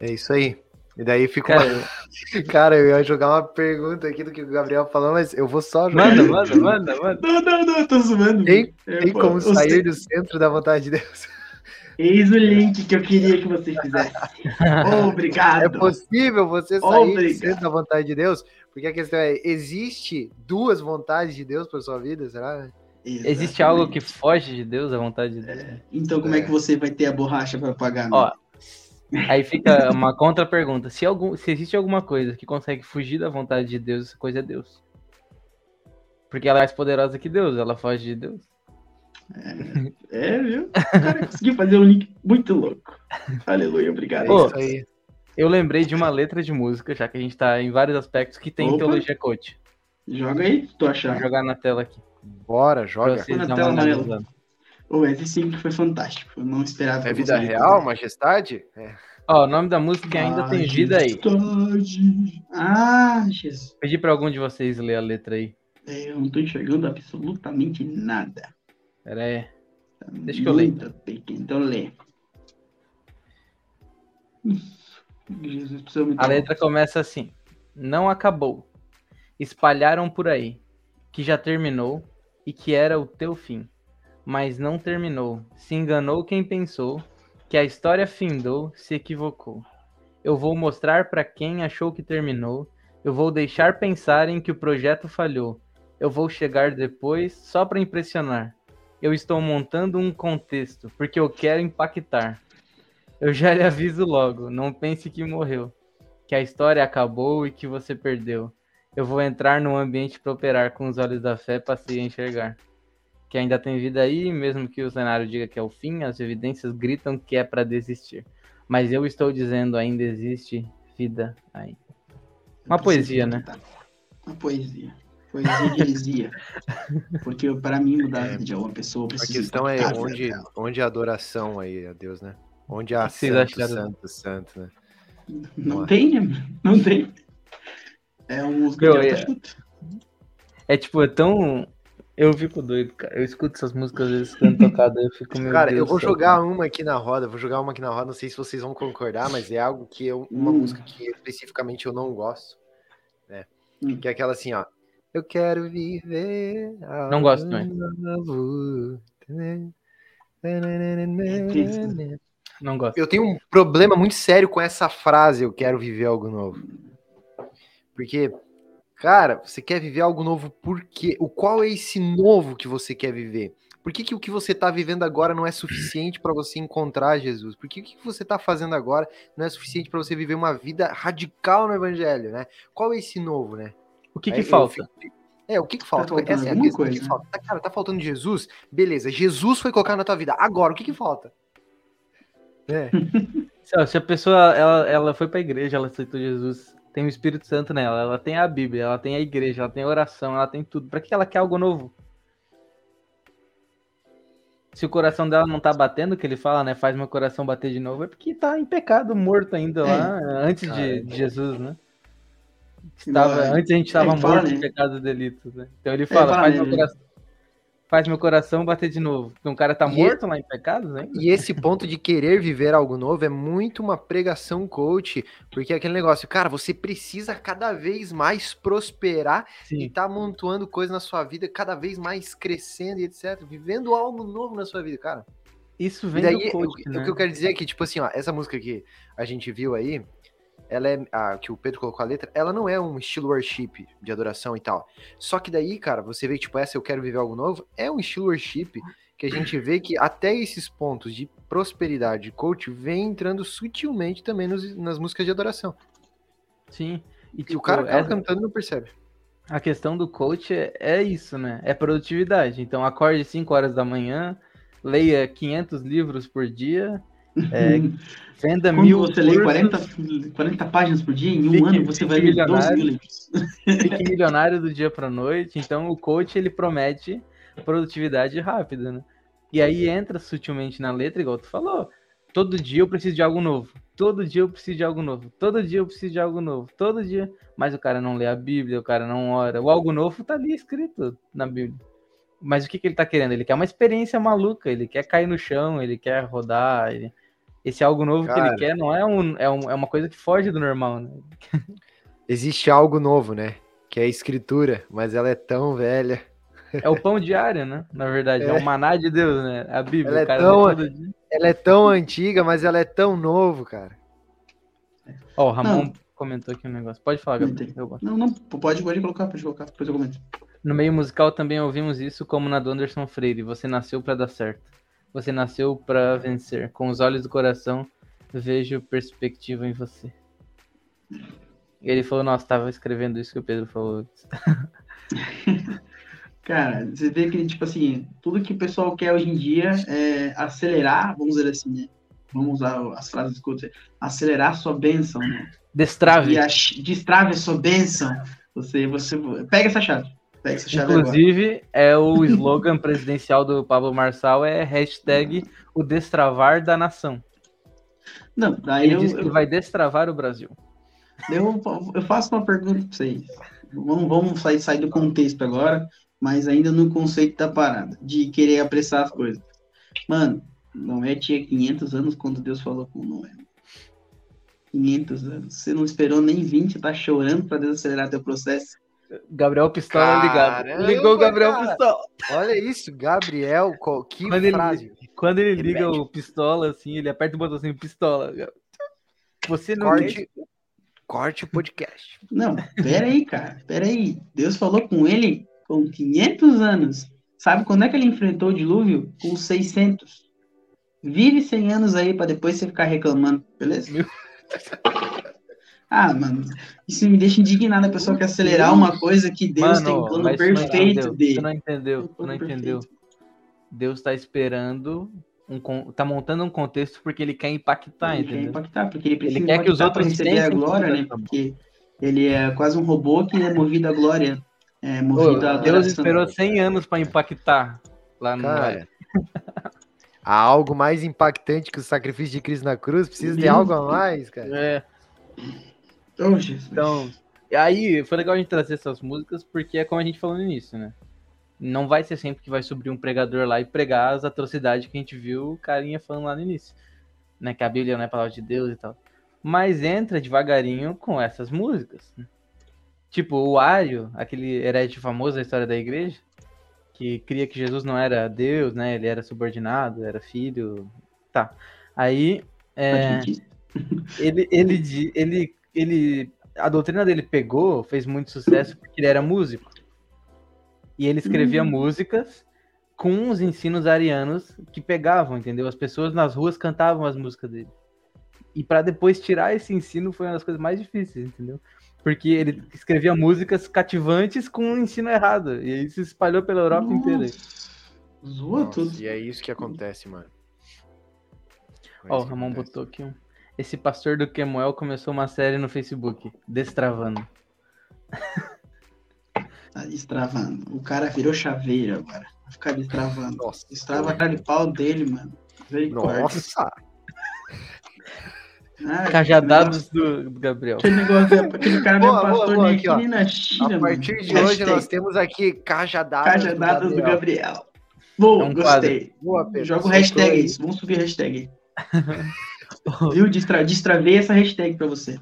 É isso aí. E daí fica
Cara,
uma... Cara, eu ia jogar uma pergunta aqui do que o Gabriel falou, mas eu vou só jogar.
Manda, manda, manda, manda.
Não, não, não, eu tô zoando.
Tem,
É,
tem
pô,
como
eu
sair
sei-
do centro da vontade de Deus.
Eis o link que eu queria que você fizesse. Obrigado.
É possível você sair do
Obrigado.
da vontade de Deus? Porque a questão é, existe duas vontades de Deus para sua vida, será?
Existe algo que foge de Deus, a vontade de Deus?
Então, como é que você vai ter a borracha para pagar?
Ó, aí fica uma contra-pergunta. Se, algum, se existe alguma coisa que consegue fugir da vontade de Deus, essa coisa é Deus. Porque ela é mais poderosa que Deus, ela foge de Deus.
É, viu? O cara conseguiu fazer um link muito louco. Aleluia, obrigado.
Ô, eu lembrei de uma letra de música, já que a gente tá em vários aspectos que tem
Opa.
teologia coach.
Joga aí, tu achar.
Vou jogar na tela aqui.
Bora, joga.
Na tela amarela. O esse sim que foi fantástico. Eu não esperava.
É vida real,
fazer.
majestade? É.
Ó, o nome da música ainda tem vida aí.
Majestade. Ah, Jesus.
Pedi pra algum de vocês ler a letra aí.
É, Eu não tô enxergando absolutamente nada.
Pera aí. Deixa que eu leio.
Então lê. Jesus,
A letra começa assim: Não acabou. Espalharam por aí que já terminou e que era o teu fim. Mas não terminou. Se enganou quem pensou que a história findou, se equivocou. Eu vou mostrar pra quem achou que terminou. Eu vou deixar pensarem que o projeto falhou. Eu vou chegar depois só para impressionar. Eu estou montando um contexto porque eu quero impactar. Eu já lhe aviso logo, não pense que morreu, que a história acabou e que você perdeu. Eu vou entrar no ambiente para operar com os olhos da fé para se enxergar. Que ainda tem vida aí, mesmo que o cenário diga que é o fim, as evidências gritam que é para desistir. Mas eu estou dizendo, ainda existe vida aí. Uma poesia, né?
Uma poesia. Poesia de heresia. Porque para mim mudar a vida de alguma pessoa,
A questão é onde,
dela.
onde a adoração aí a Deus, né? Onde a santo,
acharam?
santo, santo, né?
Não tem, né? Não tem. É uma música
Meu,
de
é-. É tipo, é tão. Eu fico doido, cara. Eu escuto essas músicas às vezes quando tocada, eu fico meu
Cara,
Deus
eu vou
céu,
jogar
cara.
uma aqui na roda, vou jogar uma aqui na roda, não sei se vocês vão concordar, mas é algo que eu, uma
Hum.
música que especificamente eu não gosto, né?
Hum.
Que é aquela assim, ó. Eu quero viver.
Não gosto também. Não gosto.
Eu tenho um problema muito sério com essa frase, eu quero viver algo novo. Porque, cara, você quer viver algo novo por quê? O qual é esse novo que você quer viver? Por que, que o que você está vivendo agora não é suficiente para você encontrar Jesus? Por que o que você está fazendo agora não é suficiente para você viver uma vida radical no Evangelho, né? Qual é esse novo, né?
O que que
eu
falta?
fico- É, o que que falta?
faltando
Essa é a questão.
Coisa,
que
né?
falta? Tá, Cara, tá faltando Jesus? Beleza, Jesus foi colocado na tua vida. Agora, o que que falta? É.
Se, a pessoa ela, ela foi pra igreja, ela aceitou Jesus, tem o Espírito Santo nela, ela tem a Bíblia, ela tem a igreja, ela tem a oração, ela tem tudo. Pra que ela quer algo novo? Se o coração dela não tá batendo, que ele fala, né? Faz meu coração bater de novo, é porque tá em pecado, morto ainda lá, antes de, de Jesus, né? Estava,
Igual,
antes a gente estava morto
né?
em pecados e delitos, né? Então ele fala,
fala,
faz,
né,
meu coração, faz meu coração bater de novo. Porque um cara tá
E-
morto lá em pecados ainda?
E esse ponto de querer viver algo novo é muito uma pregação coach, porque é aquele negócio, cara, você precisa cada vez mais prosperar e
Sim.
tá amontoando coisa na sua vida, cada vez mais crescendo e etc, vivendo algo novo na sua vida, cara.
Isso
E
vem
daí,
do coach,
o,
né?
o que eu quero dizer é que, tipo assim, ó, essa música que a gente viu aí, ela é, a, que o Pedro colocou a letra, ela não é um estilo worship de adoração e tal. Só que daí, cara, você vê tipo, essa eu quero viver algo novo, é um estilo worship que a gente vê que até esses pontos de prosperidade de coach vem entrando sutilmente também nos- nas músicas de adoração.
Sim. E,
E
tipo,
o cara tá
essa-
cantando e não percebe.
A questão do coach é, é isso, né? É produtividade. Então, acorde 5 horas da manhã, leia 500 livros por dia, é, venda
Quando
mil
você lê
cursos,
40, 40 páginas por dia, em um
Fique-
ano você vai ler 12 mil livros.
fique milionário do dia para noite. Então, o coach, ele promete produtividade rápida, né? E aí entra sutilmente na letra, igual tu falou. Todo dia eu preciso de algo novo. Todo dia eu preciso de algo novo. Todo dia eu preciso de algo novo. Todo dia. Mas o cara não lê a Bíblia, o cara não ora. O algo novo tá ali escrito na Bíblia. Mas o que, que ele tá querendo? Ele quer uma experiência maluca, ele quer cair no chão, ele quer rodar. ele- Esse algo novo que
Cara.
ele quer não é, um, é, um, é uma coisa que foge do normal, né?
Existe algo novo, né? Que é a escritura, mas ela é tão velha.
É o pão diário, né? Na verdade, é,
É.
o maná de Deus, né? A Bíblia,
Ela é
o cara
tão-
lê todo dia.
Ela é tão antiga, mas ela é tão novo, cara.
Ó, o Ramon
Não.
comentou aqui um negócio. Pode falar, Gabriel.
Não, não, pode, pode colocar, pode colocar, depois eu comento.
No meio musical também ouvimos isso como na do Anderson Freire. Você nasceu pra dar certo. Você nasceu pra vencer. Com os olhos do coração, vejo perspectiva em você. E ele falou, nossa, tava escrevendo isso que o Pedro falou.
Cara, você vê que, tipo assim, tudo que o pessoal quer hoje em dia é acelerar, vamos dizer assim, né? Vamos usar as frases que eu acelerar a sua bênção, né?
Destrave.
A, destrave a sua bênção. Você, você, pega essa chave. Agora.
Inclusive, é o slogan presidencial do Pablo Marçal é hashtag o destravar da nação.
Não, daí
Ele
eu,
diz que
eu,
vai destravar o Brasil.
eu, eu faço uma pergunta pra vocês. Vamos, vamos sair, sair do contexto agora, mas ainda no conceito da parada, de querer apressar as coisas. Mano, Noé tinha 500 anos quando Deus falou com Noé. 500 anos. Você não esperou nem 20, tá chorando pra Deus acelerar teu processo.
Gabriel Pistola ligado.
Caramba,
Ligou o Gabriel
cara.
Pistola.
Olha isso, Gabriel, que
Quando ele-
frase.
Quando ele
Ele
liga o pistola, assim, ele aperta o botãozinho pistola. Você não
Corte, corte o podcast.
Não, pera aí, cara. Pera aí. Deus falou com ele com 500 anos. Sabe quando é que ele enfrentou o dilúvio? Com 600. Vive 100 anos aí pra depois você ficar reclamando, beleza? Ah, mano, isso me deixa indignado. A pessoa quer acelerar uma coisa que Deus tem um plano perfeito
entendeu.
de.
Tu não entendeu,
plano
não
perfeito.
entendeu. Deus tá esperando, um, tá montando um contexto porque ele quer impactar,
Ele quer
entendeu?
impactar, porque ele precisa
quer que os outros
receber a glória, né?
bom.
Porque ele é quase um robô que é movido à glória. É movido à
Ô, Deus
adoração.
esperou 100 anos pra impactar lá no
Cara, há algo mais impactante que o sacrifício de Cristo na cruz? Precisa de algo a mais, cara?
É,
Oh, Jesus.
então, aí foi legal a gente trazer essas músicas porque é como a gente falou no início, né? Não vai ser sempre que vai subir um pregador lá e pregar as atrocidades que a gente viu o carinha falando lá no início, né? Que a Bíblia não é palavra de Deus e tal. Mas entra devagarinho com essas músicas. né? Tipo, o Ario, aquele herege famoso da história da igreja, que cria que Jesus não era Deus, né? Ele era subordinado, era filho. Tá. Aí. É, ele, ele, ele, ele, a doutrina dele pegou, fez muito sucesso porque ele era músico. E ele escrevia
Hum.
músicas com os ensinos arianos que pegavam, entendeu? As pessoas nas ruas cantavam as músicas dele. E para depois tirar esse ensino foi uma das coisas mais difíceis, entendeu? Porque ele escrevia músicas cativantes com um ensino errado. E aí se espalhou pela Europa inteira.
Zoa
Nossa,
tudo.
e é isso que acontece, mano. É
Ó, o
isso que
Ramon
acontece.
botou aqui um. Esse pastor do Kemuel começou uma série no Facebook, Destravando.
Tá destravando. O cara virou chaveiro agora. Vai ficar destravando.
Nossa.
Destrava a cara de pau dele, mano.
Nossa!
Ah,
Cajadados do, do Gabriel.
Aquele negócio, aquele cara não é
Boa, boa,
pastor
boa,
nem
aqui,
na China,
A partir
mano.
de hoje
Hashtag
nós temos aqui cajadadas,
Cajadadas
do
do
Gabriel.
Gabriel. Boa,
É um
gostei.
Boa, Pedro.
Joga o hashtag
aí.
Vamos subir a hashtag aí. Viu? Distra, destravei essa hashtag pra você.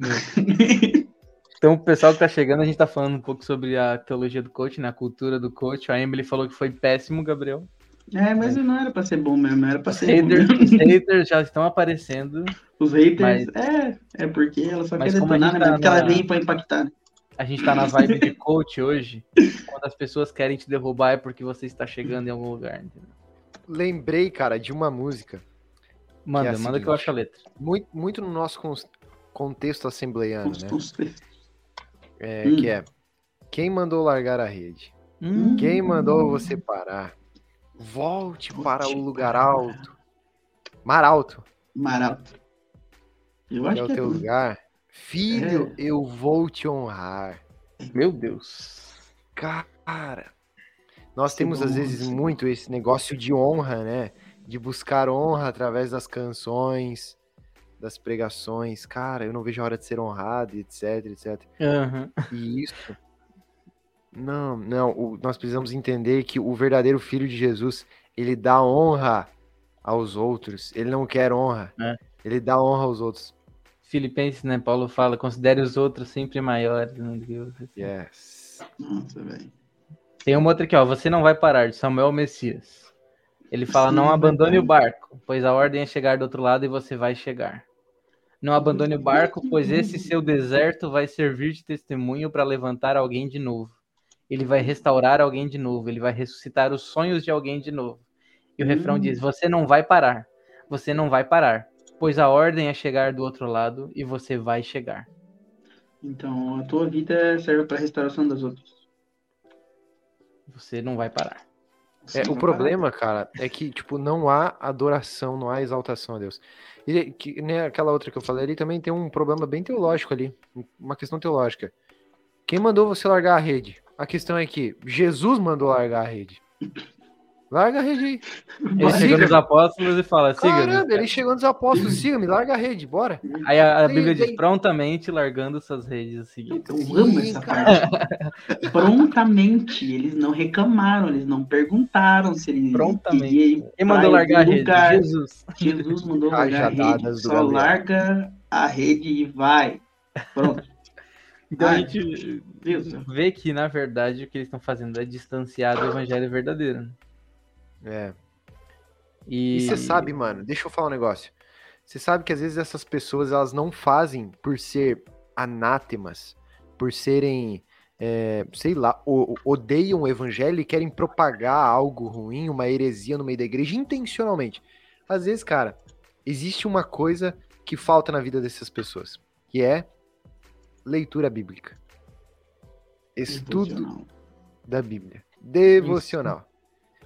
Então, o pessoal que tá chegando, a gente tá falando um pouco sobre a teologia do coach, né? A cultura do coach. A Emily falou que foi péssimo, Gabriel.
É, mas não era pra ser bom mesmo, era pra
Os
ser
haters,
mesmo.
os haters já estão aparecendo.
Os haters,
Mas-
é, é porque ela só
mas
quer detonar, né?
tá
porque ela
na-
veio pra impactar. né?
A gente tá na vibe de coach hoje. Quando as pessoas querem te derrubar é porque você está chegando em algum lugar. entendeu?
Lembrei, cara, de uma música.
Manda,
Que é
manda que eu acho a letra.
Muito, muito no nosso contexto assembleiano, né? É,
Hum.
Que é quem mandou largar a rede?
Hum,
Quem mandou você parar? Volte para o lugar alto. Mar alto,
Maralto. Eu
que
acho
é o
que é
teu
tudo.
lugar. Filho,
É.
eu vou te honrar.
Meu Deus.
Cara, nós temos
bom,
às vezes muito esse negócio de honra, né? De buscar honra através das canções, das pregações. Cara, eu não vejo a hora de ser honrado, etc, etc.
Aham.
E isso. Não, não. o- nós precisamos entender que o verdadeiro filho de Jesus, ele dá honra aos outros. Ele não quer honra.
É.
Ele dá honra aos outros.
Filipenses, né? Paulo fala, considere os outros sempre maiores né, do que você.
Yes.
Nossa, velho.
Tem uma outra aqui, ó. Você não vai parar, de Samuel Messias. Ele fala,
Sim,
não abandone o barco, pois a ordem é chegar do outro lado e você vai chegar. Não abandone o barco, pois esse seu deserto vai servir de testemunho para levantar alguém de novo. Ele vai restaurar alguém de novo, ele vai ressuscitar os sonhos de alguém de novo. E o refrão
Hum.
diz: Você não vai parar, você não vai parar, pois a ordem é chegar do outro lado e você vai chegar.
Então, a tua vida serve pra restauração das outras.
Você não vai parar.
É, o
vai
problema, cara, é que, tipo, não há adoração, não há exaltação a Deus. E que, né, aquela outra que eu falei ali também tem um problema bem teológico ali, uma questão teológica. Quem mandou você largar a rede? A questão é que Jesus mandou largar a rede. Larga a rede aí.
Ele chegou nos apóstolos e fala: siga
Caramba, ele chegou nos apóstolos, siga-me, larga a rede, bora.
Aí a, a Bíblia diz prontamente largando suas redes a seguir.
Eu amo essa
cara.
parte. Prontamente, eles não reclamaram, eles não perguntaram se ele
Prontamente. Quem mandou largar a rede?
lugar.
Jesus.
Jesus mandou largar a rede. Só
Gabriel.
larga a rede e vai. Pronto.
Então a
Ai,
gente
Deus.
vê que, na verdade, o que eles estão fazendo é distanciar do evangelho verdadeiro.
É.
E,
você sabe, mano, deixa eu falar um negócio. Você sabe que às vezes essas pessoas elas não fazem por ser anátemas, por serem é, sei lá, o- o- odeiam o evangelho e querem propagar algo ruim, uma heresia no meio da igreja intencionalmente. Às vezes, cara, existe uma coisa que falta na vida dessas pessoas, que é leitura bíblica. Estudo
Devocional.
da Bíblia. Devocional.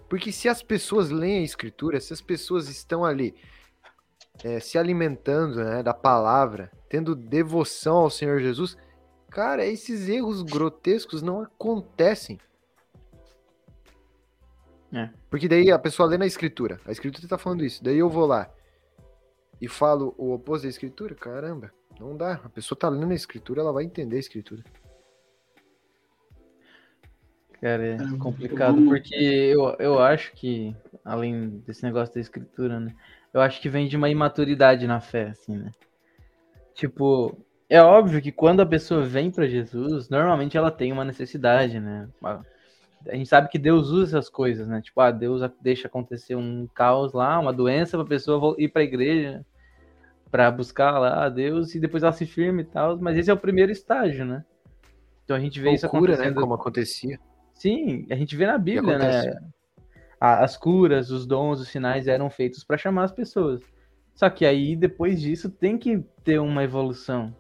Porque se as pessoas leem a escritura, se as pessoas estão ali é, se alimentando né, da palavra, tendo devoção ao Senhor Jesus, cara, esses erros grotescos não acontecem.
É.
Porque daí a pessoa lê na escritura. A escritura tá falando isso. Daí eu vou lá e falo o oposto da escritura. Caramba, não dá. A pessoa tá lendo a escritura, ela vai entender a escritura.
Cara, é complicado, porque eu, eu acho que, além desse negócio da escritura, né? Eu acho que vem de uma imaturidade na fé, assim, né? Tipo, é óbvio que quando a pessoa vem pra Jesus, normalmente ela tem uma necessidade, né? A gente sabe que Deus usa essas coisas, né? Tipo, ah, Deus deixa acontecer um caos lá, uma doença pra pessoa ir pra igreja pra buscar lá a Deus e depois ela se firma e tal, mas esse é o primeiro estágio, né? Então a gente vê isso
Loucura, né?
acontecendo
Como acontecia.
Sim, a gente vê na Bíblia, né? As curas, os dons, os sinais eram feitos para chamar as pessoas. Só que aí, depois disso, tem que ter uma evolução.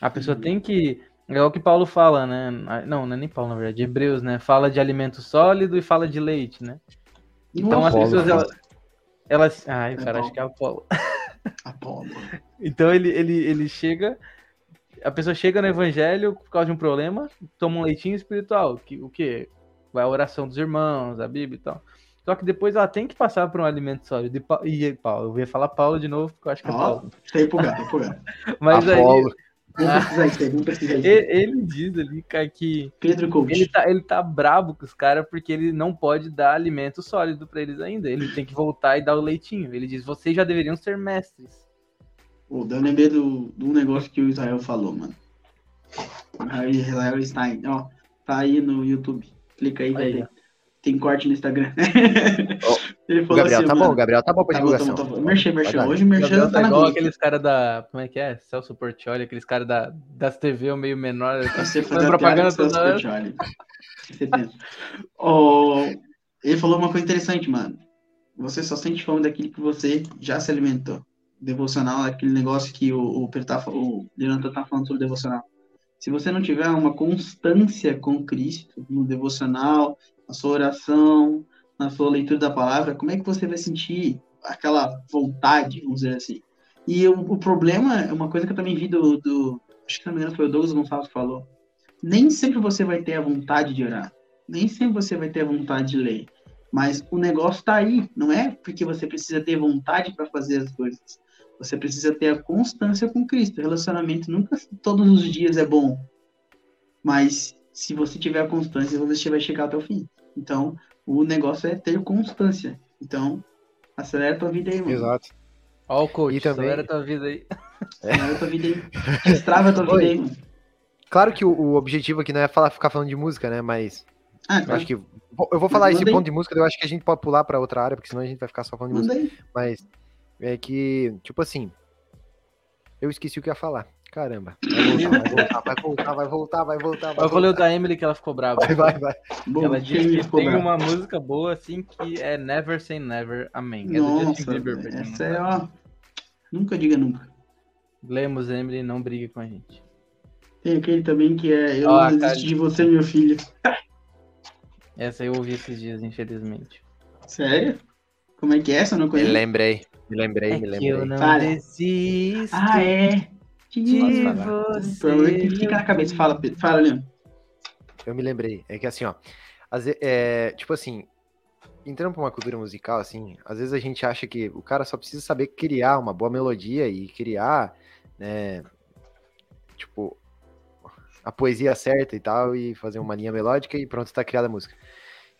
A pessoa
Uhum.
tem que. É o que Paulo fala, né? Não, não é nem Paulo, na verdade, Hebreus, né? Fala de alimento sólido e fala de leite, né? Então as pessoas,
Paulo.
elas. elas... Ai,
É
cara, acho que é o Paulo.
Apolo.
Então ele, ele, ele chega. A pessoa chega no evangelho por causa de um problema, toma um leitinho espiritual. Que, o que? Vai a oração dos irmãos, a Bíblia e tal. Só que depois ela tem que passar por um alimento sólido. E, Pa- e Paulo, eu ia falar Paulo de novo, porque eu acho que é Paulo.
tá empolgado, empolgado.
Mas aí,
Apolo.
Disso aí, vamos precisar disso.
ele, ele diz ali, cara, que
Pedro
ele tá, ele tá brabo com os caras porque ele não pode dar alimento sólido pra eles ainda. Ele tem que voltar e dar o leitinho. Ele diz: vocês já deveriam ser mestres.
Pô, eu lembrei do, do negócio que o Israel falou, mano. Aí, Israel Stein, ó, tá aí no YouTube. Clica aí,
Aí, ó.
Tem corte no Instagram. Ele
O
falou
Gabriel
assim,
tá
mano,
bom, o Gabriel tá bom pra
Tá bom, tá
divulgação.
bom, tá bom. Merchan, merchan. Hoje o merchan
Gabriel
tá
tá
na
igual aqueles caras da. Como é que é? Celso Portioli, aqueles caras da, das TV meio menor.
Você
fazendo propaganda toda hora.
Ó, ele falou uma coisa interessante, mano. Você só sente fome daquilo que você já se alimentou. Devocional é aquele negócio que o, o, tá o Leandro tá falando sobre devocional. Se você não tiver uma constância com Cristo no devocional, na sua oração, na sua leitura da palavra, como é que você vai sentir aquela vontade, vamos dizer assim? E o, o problema é uma coisa que eu também vi do, do acho que não me engano foi o Douglas Gonçalves que falou. Nem sempre você vai ter a vontade de orar. Nem sempre você vai ter a vontade de ler. Mas o negócio tá aí. Não é porque você precisa ter vontade para fazer as coisas. Você precisa ter a constância com Cristo. Relacionamento nunca todos os dias é bom. Mas se você tiver a constância, você vai chegar até o fim. Então, o negócio é ter constância. Então, acelera a tua vida aí, mano.
Exato.
Ó, o coach,
E também-
acelera a tua vida aí.
Acelera a tua vida aí. Destrava a tua vida
Oi.
aí, mano.
Claro que o, o objetivo aqui não é falar, ficar falando de música, né? Mas
Ah, claro.
acho que. Eu vou falar
Manda
esse ponto de música, eu acho que a gente pode pular pra outra área, porque senão a gente vai ficar só falando de música.
Manda aí.
Mas é que, tipo assim. Eu esqueci o que ia falar. Caramba. Vai voltar, vai voltar, vai voltar, vai voltar, vai
Eu vou ler o da Emily que ela ficou brava.
Vai, vai, vai.
Bom,
Ela disse que
ficou
tem
bravo?
uma música boa assim que é Never Say Never, Amém. É do Justin
Nossa,
Bieber.
essa é, ó. Nunca diga nunca.
Lemos, Emily, não brigue com a gente.
Tem aquele também que é Eu
Ó,
não desisto de você, meu filho.
Essa eu ouvi esses dias, infelizmente.
Sério? Como é que é essa? Eu não conheço.
lembrei, me lembrei, me
É que eu
lembrei.
não
Fala.
desisto
Ah, é.
de
Posso falar?
você.
Provavelmente fica na cabeça. Fala, Pedro. Fala, Leandro.
Eu me lembrei. É que assim, ó. às ve- é, tipo assim, entrando pra uma cultura musical, assim, às vezes a gente acha que o cara só precisa saber criar uma boa melodia e criar, né? Tipo, a poesia certa e tal, e fazer uma linha melódica e pronto, tá criada a música.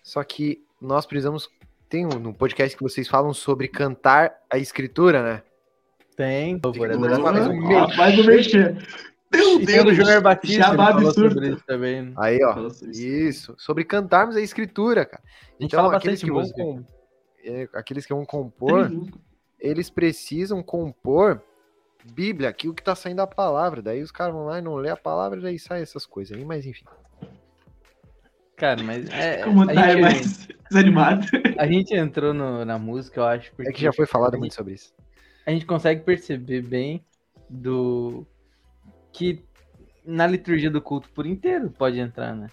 Só que nós precisamos. Tem um, um podcast que vocês falam sobre cantar a escritura, né?
Tem, por favor. é
fazer um
merchan. Meu
o do
Deus.
Júnior Batista,
Jabá
falou
absurdo.
sobre isso também. né?
Aí, ó.
Sobre isso.
Isso. Sobre cantarmos a escritura, cara.
A gente
Então,
fala
aqueles
bastante
que vão
música.
é, aqueles que vão compor, eles precisam compor Bíblia, aquilo que tá saindo da palavra. Daí os caras vão lá e não lê a palavra, daí sai essas coisas aí, mas enfim.
Cara, mas é,
Como
a,
tá é
gente,
mais desanimado.
a gente entrou no- na música, eu acho, porque
É que já foi falado
a
muito
gente-
sobre isso.
a gente consegue perceber bem do que na liturgia do culto por inteiro pode entrar, né?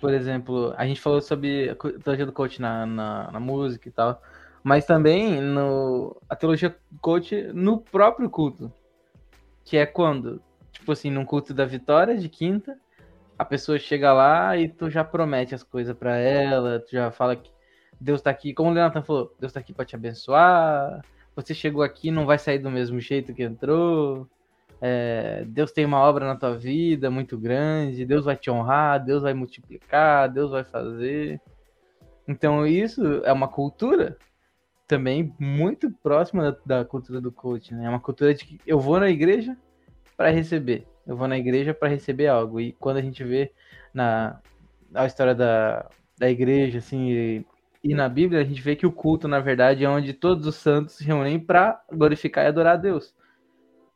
Por exemplo, a gente falou sobre a teologia do coach na, na, na música e tal, mas também no, a teologia do coach no próprio culto, que é quando, tipo assim, num culto da vitória de quinta, a pessoa chega lá e tu já promete as coisas pra ela, tu já fala que Deus tá aqui, como o Leonardo falou, Deus tá aqui pra te abençoar, você chegou aqui não vai sair do mesmo jeito que entrou. É, Deus tem uma obra na tua vida muito grande, Deus vai te honrar, Deus vai multiplicar, Deus vai fazer. Então isso é uma cultura também muito próxima da, da cultura do coach, né? É uma cultura de que eu vou na igreja para receber, eu vou na igreja para receber algo. E quando a gente vê na a história da, da igreja, assim, e, e na Bíblia, a gente vê que o culto, na verdade, é onde todos os santos se reúnem para glorificar e adorar a Deus.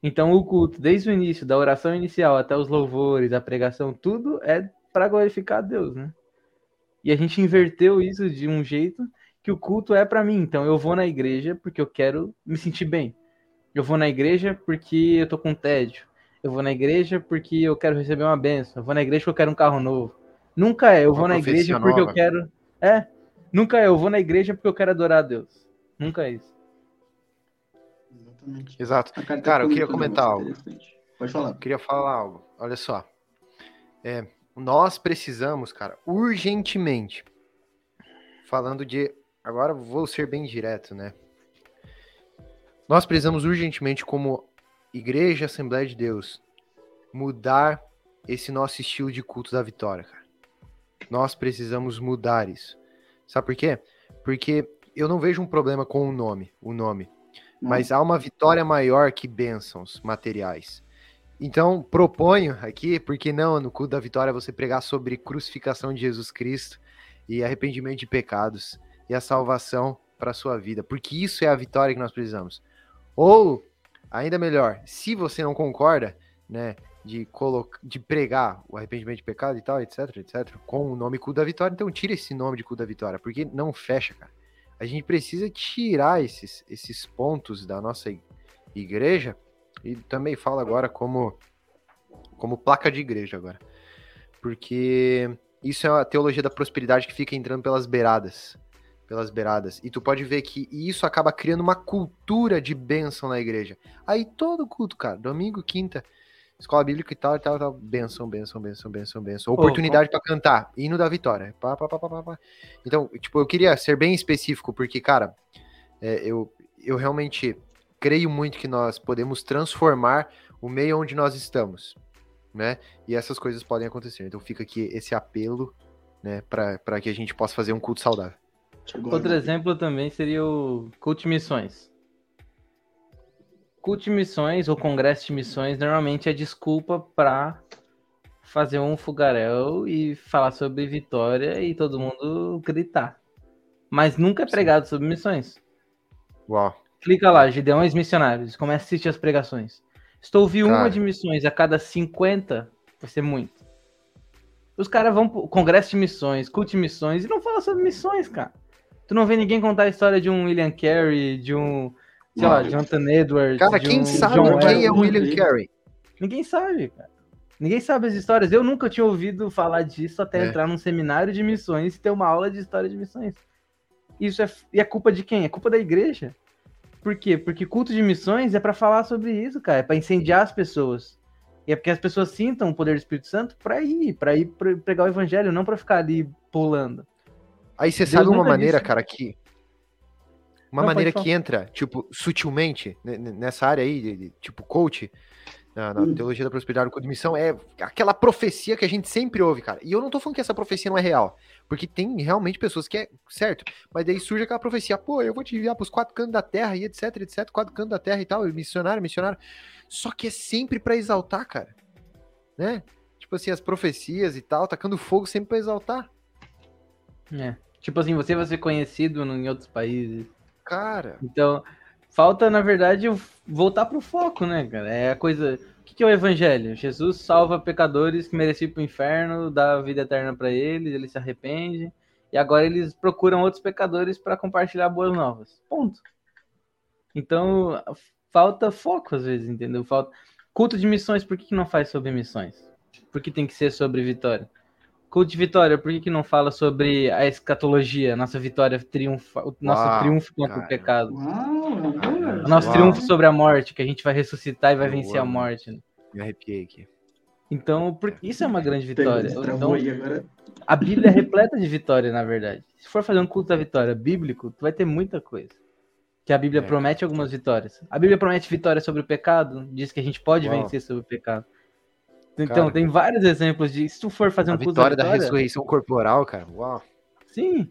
Então, o culto, desde o início, da oração inicial até os louvores, a pregação, tudo é para glorificar a Deus, né? E a gente inverteu isso de um jeito que o culto é para mim. Então, eu vou na igreja porque eu quero me sentir bem. Eu vou na igreja porque eu tô com tédio. Eu vou na igreja porque eu quero receber uma benção. Eu vou na igreja porque eu quero um carro novo. Nunca é, eu
Uma
vou na igreja porque eu
nova.
quero. É, nunca é, eu vou na igreja porque eu quero adorar a Deus. Nunca é isso.
Exatamente.
Exato. Cara, eu queria comentar algo.
Pode falar.
Eu queria falar algo. Olha só. É, nós precisamos, cara, urgentemente. Falando de. Agora eu vou ser bem direto, né? Nós precisamos urgentemente, como Igreja Assembleia de Deus, mudar esse nosso estilo de culto da vitória, cara. Nós precisamos mudar isso. Sabe por quê? Porque eu não vejo um problema com o nome, o nome. Mas há uma vitória maior que bênçãos materiais. Então, proponho aqui, porque não, no culto da vitória, você pregar sobre crucificação de Jesus Cristo e arrependimento de pecados e a salvação para a sua vida, porque isso é a vitória que nós precisamos. Ou, ainda melhor, se você não concorda, né, de, colocar, de pregar o arrependimento de pecado e tal, etc, etc, com o nome culto da vitória, então tira esse nome de culto da vitória, porque não fecha, cara. A gente precisa tirar esses, esses pontos da nossa igreja e também falo agora como como placa de igreja agora. Porque isso é a teologia da prosperidade que fica entrando pelas beiradas, pelas beiradas. E tu pode ver que isso acaba criando uma cultura de bênção na igreja. Aí todo culto, cara, domingo, quinta, escola bíblica e tal, e tal, tal, bênção, bênção, bênção, bênção, bênção. Oportunidade pra cantar, hino da vitória. Pá, pá, pá, pá, pá. Então, tipo, eu queria ser bem específico, porque, cara, é, eu, eu realmente creio muito que nós podemos transformar o meio onde nós estamos, né? E essas coisas podem acontecer. Então fica aqui esse apelo, né, para que a gente possa fazer um culto saudável.
Outro exemplo também seria o culto de missões. Culto de missões ou congresso de missões normalmente é desculpa para fazer um fogaréu e falar sobre vitória e todo mundo gritar. Mas nunca é pregado sobre missões.
Uau.
Clica lá, Gideões Missionários, começa a assistir as pregações. Se tu ouvir uma de missões a cada 50, vai ser muito. Os caras vão pro congresso de missões, culto de missões, e não fala sobre missões, cara. Tu não vê ninguém contar a história de um William Carey, de um, sei lá. Jonathan Edwards.
Cara,
de
quem
um
sabe
John
quem é
Wesley.
o William Carey?
Ninguém sabe, cara. Ninguém sabe as histórias. Eu nunca tinha ouvido falar disso até
É.
entrar num seminário de missões e ter uma aula de história de missões. Isso é, e é culpa de quem? É culpa da igreja. Por quê? Porque culto de missões é pra falar sobre isso, cara. É pra incendiar as pessoas. E é porque as pessoas sintam o poder do Espírito Santo pra ir, pra ir pre- pregar o evangelho, não pra ficar ali pulando.
Aí você
Deus
sabe uma maneira,
disse.
cara, que. Uma
Não,
maneira que entra, tipo, sutilmente, né, n- nessa área aí, de- de- tipo, coach, na, na
Hum.
teologia da prosperidade com missão, é aquela profecia que a gente sempre ouve, cara. E eu não tô falando que essa profecia não é real, porque tem realmente pessoas que é certo, mas daí surge aquela profecia, pô, eu vou te enviar pros quatro cantos da terra e etc, etc, quatro cantos da terra e tal, missionário, missionário. Só que é sempre pra exaltar, cara. Né? Tipo assim, as profecias e tal, tacando fogo sempre pra exaltar.
É. Tipo assim, você vai ser conhecido em outros países.
Cara,
Então, falta, na verdade, voltar pro foco, né, cara? É a coisa. O que que é o evangelho? Jesus salva pecadores que mereciam pro inferno, dá a vida eterna pra eles, eles se arrependem, e agora eles procuram outros pecadores para compartilhar boas novas. Ponto. Então, falta foco às vezes, entendeu? Falta culto de missões, por que, que não faz sobre missões? Por que tem que ser sobre vitória? Culto de vitória, por que, que não fala sobre a escatologia, nossa vitória triunfa, o nosso
Uau,
triunfo contra
cara.
o pecado?
Uau,
O
agora.
nosso
Uau.
triunfo sobre a morte, que a gente vai ressuscitar e vai vencer a morte. né?
Me arrepiei aqui.
Então, por- isso é uma grande vitória. Então, a Bíblia é repleta de vitória, na verdade. Se for fazer um culto da vitória bíblico, tu vai ter muita coisa. Que a Bíblia
É.
promete algumas vitórias. A Bíblia promete vitória sobre o pecado, diz que a gente pode
Uau.
vencer sobre o pecado. Então,
Cara.
tem vários exemplos de. Se tu for fazer um
A
culto
vitória
da vitória.
ressurreição corporal, cara. Uau.
Sim.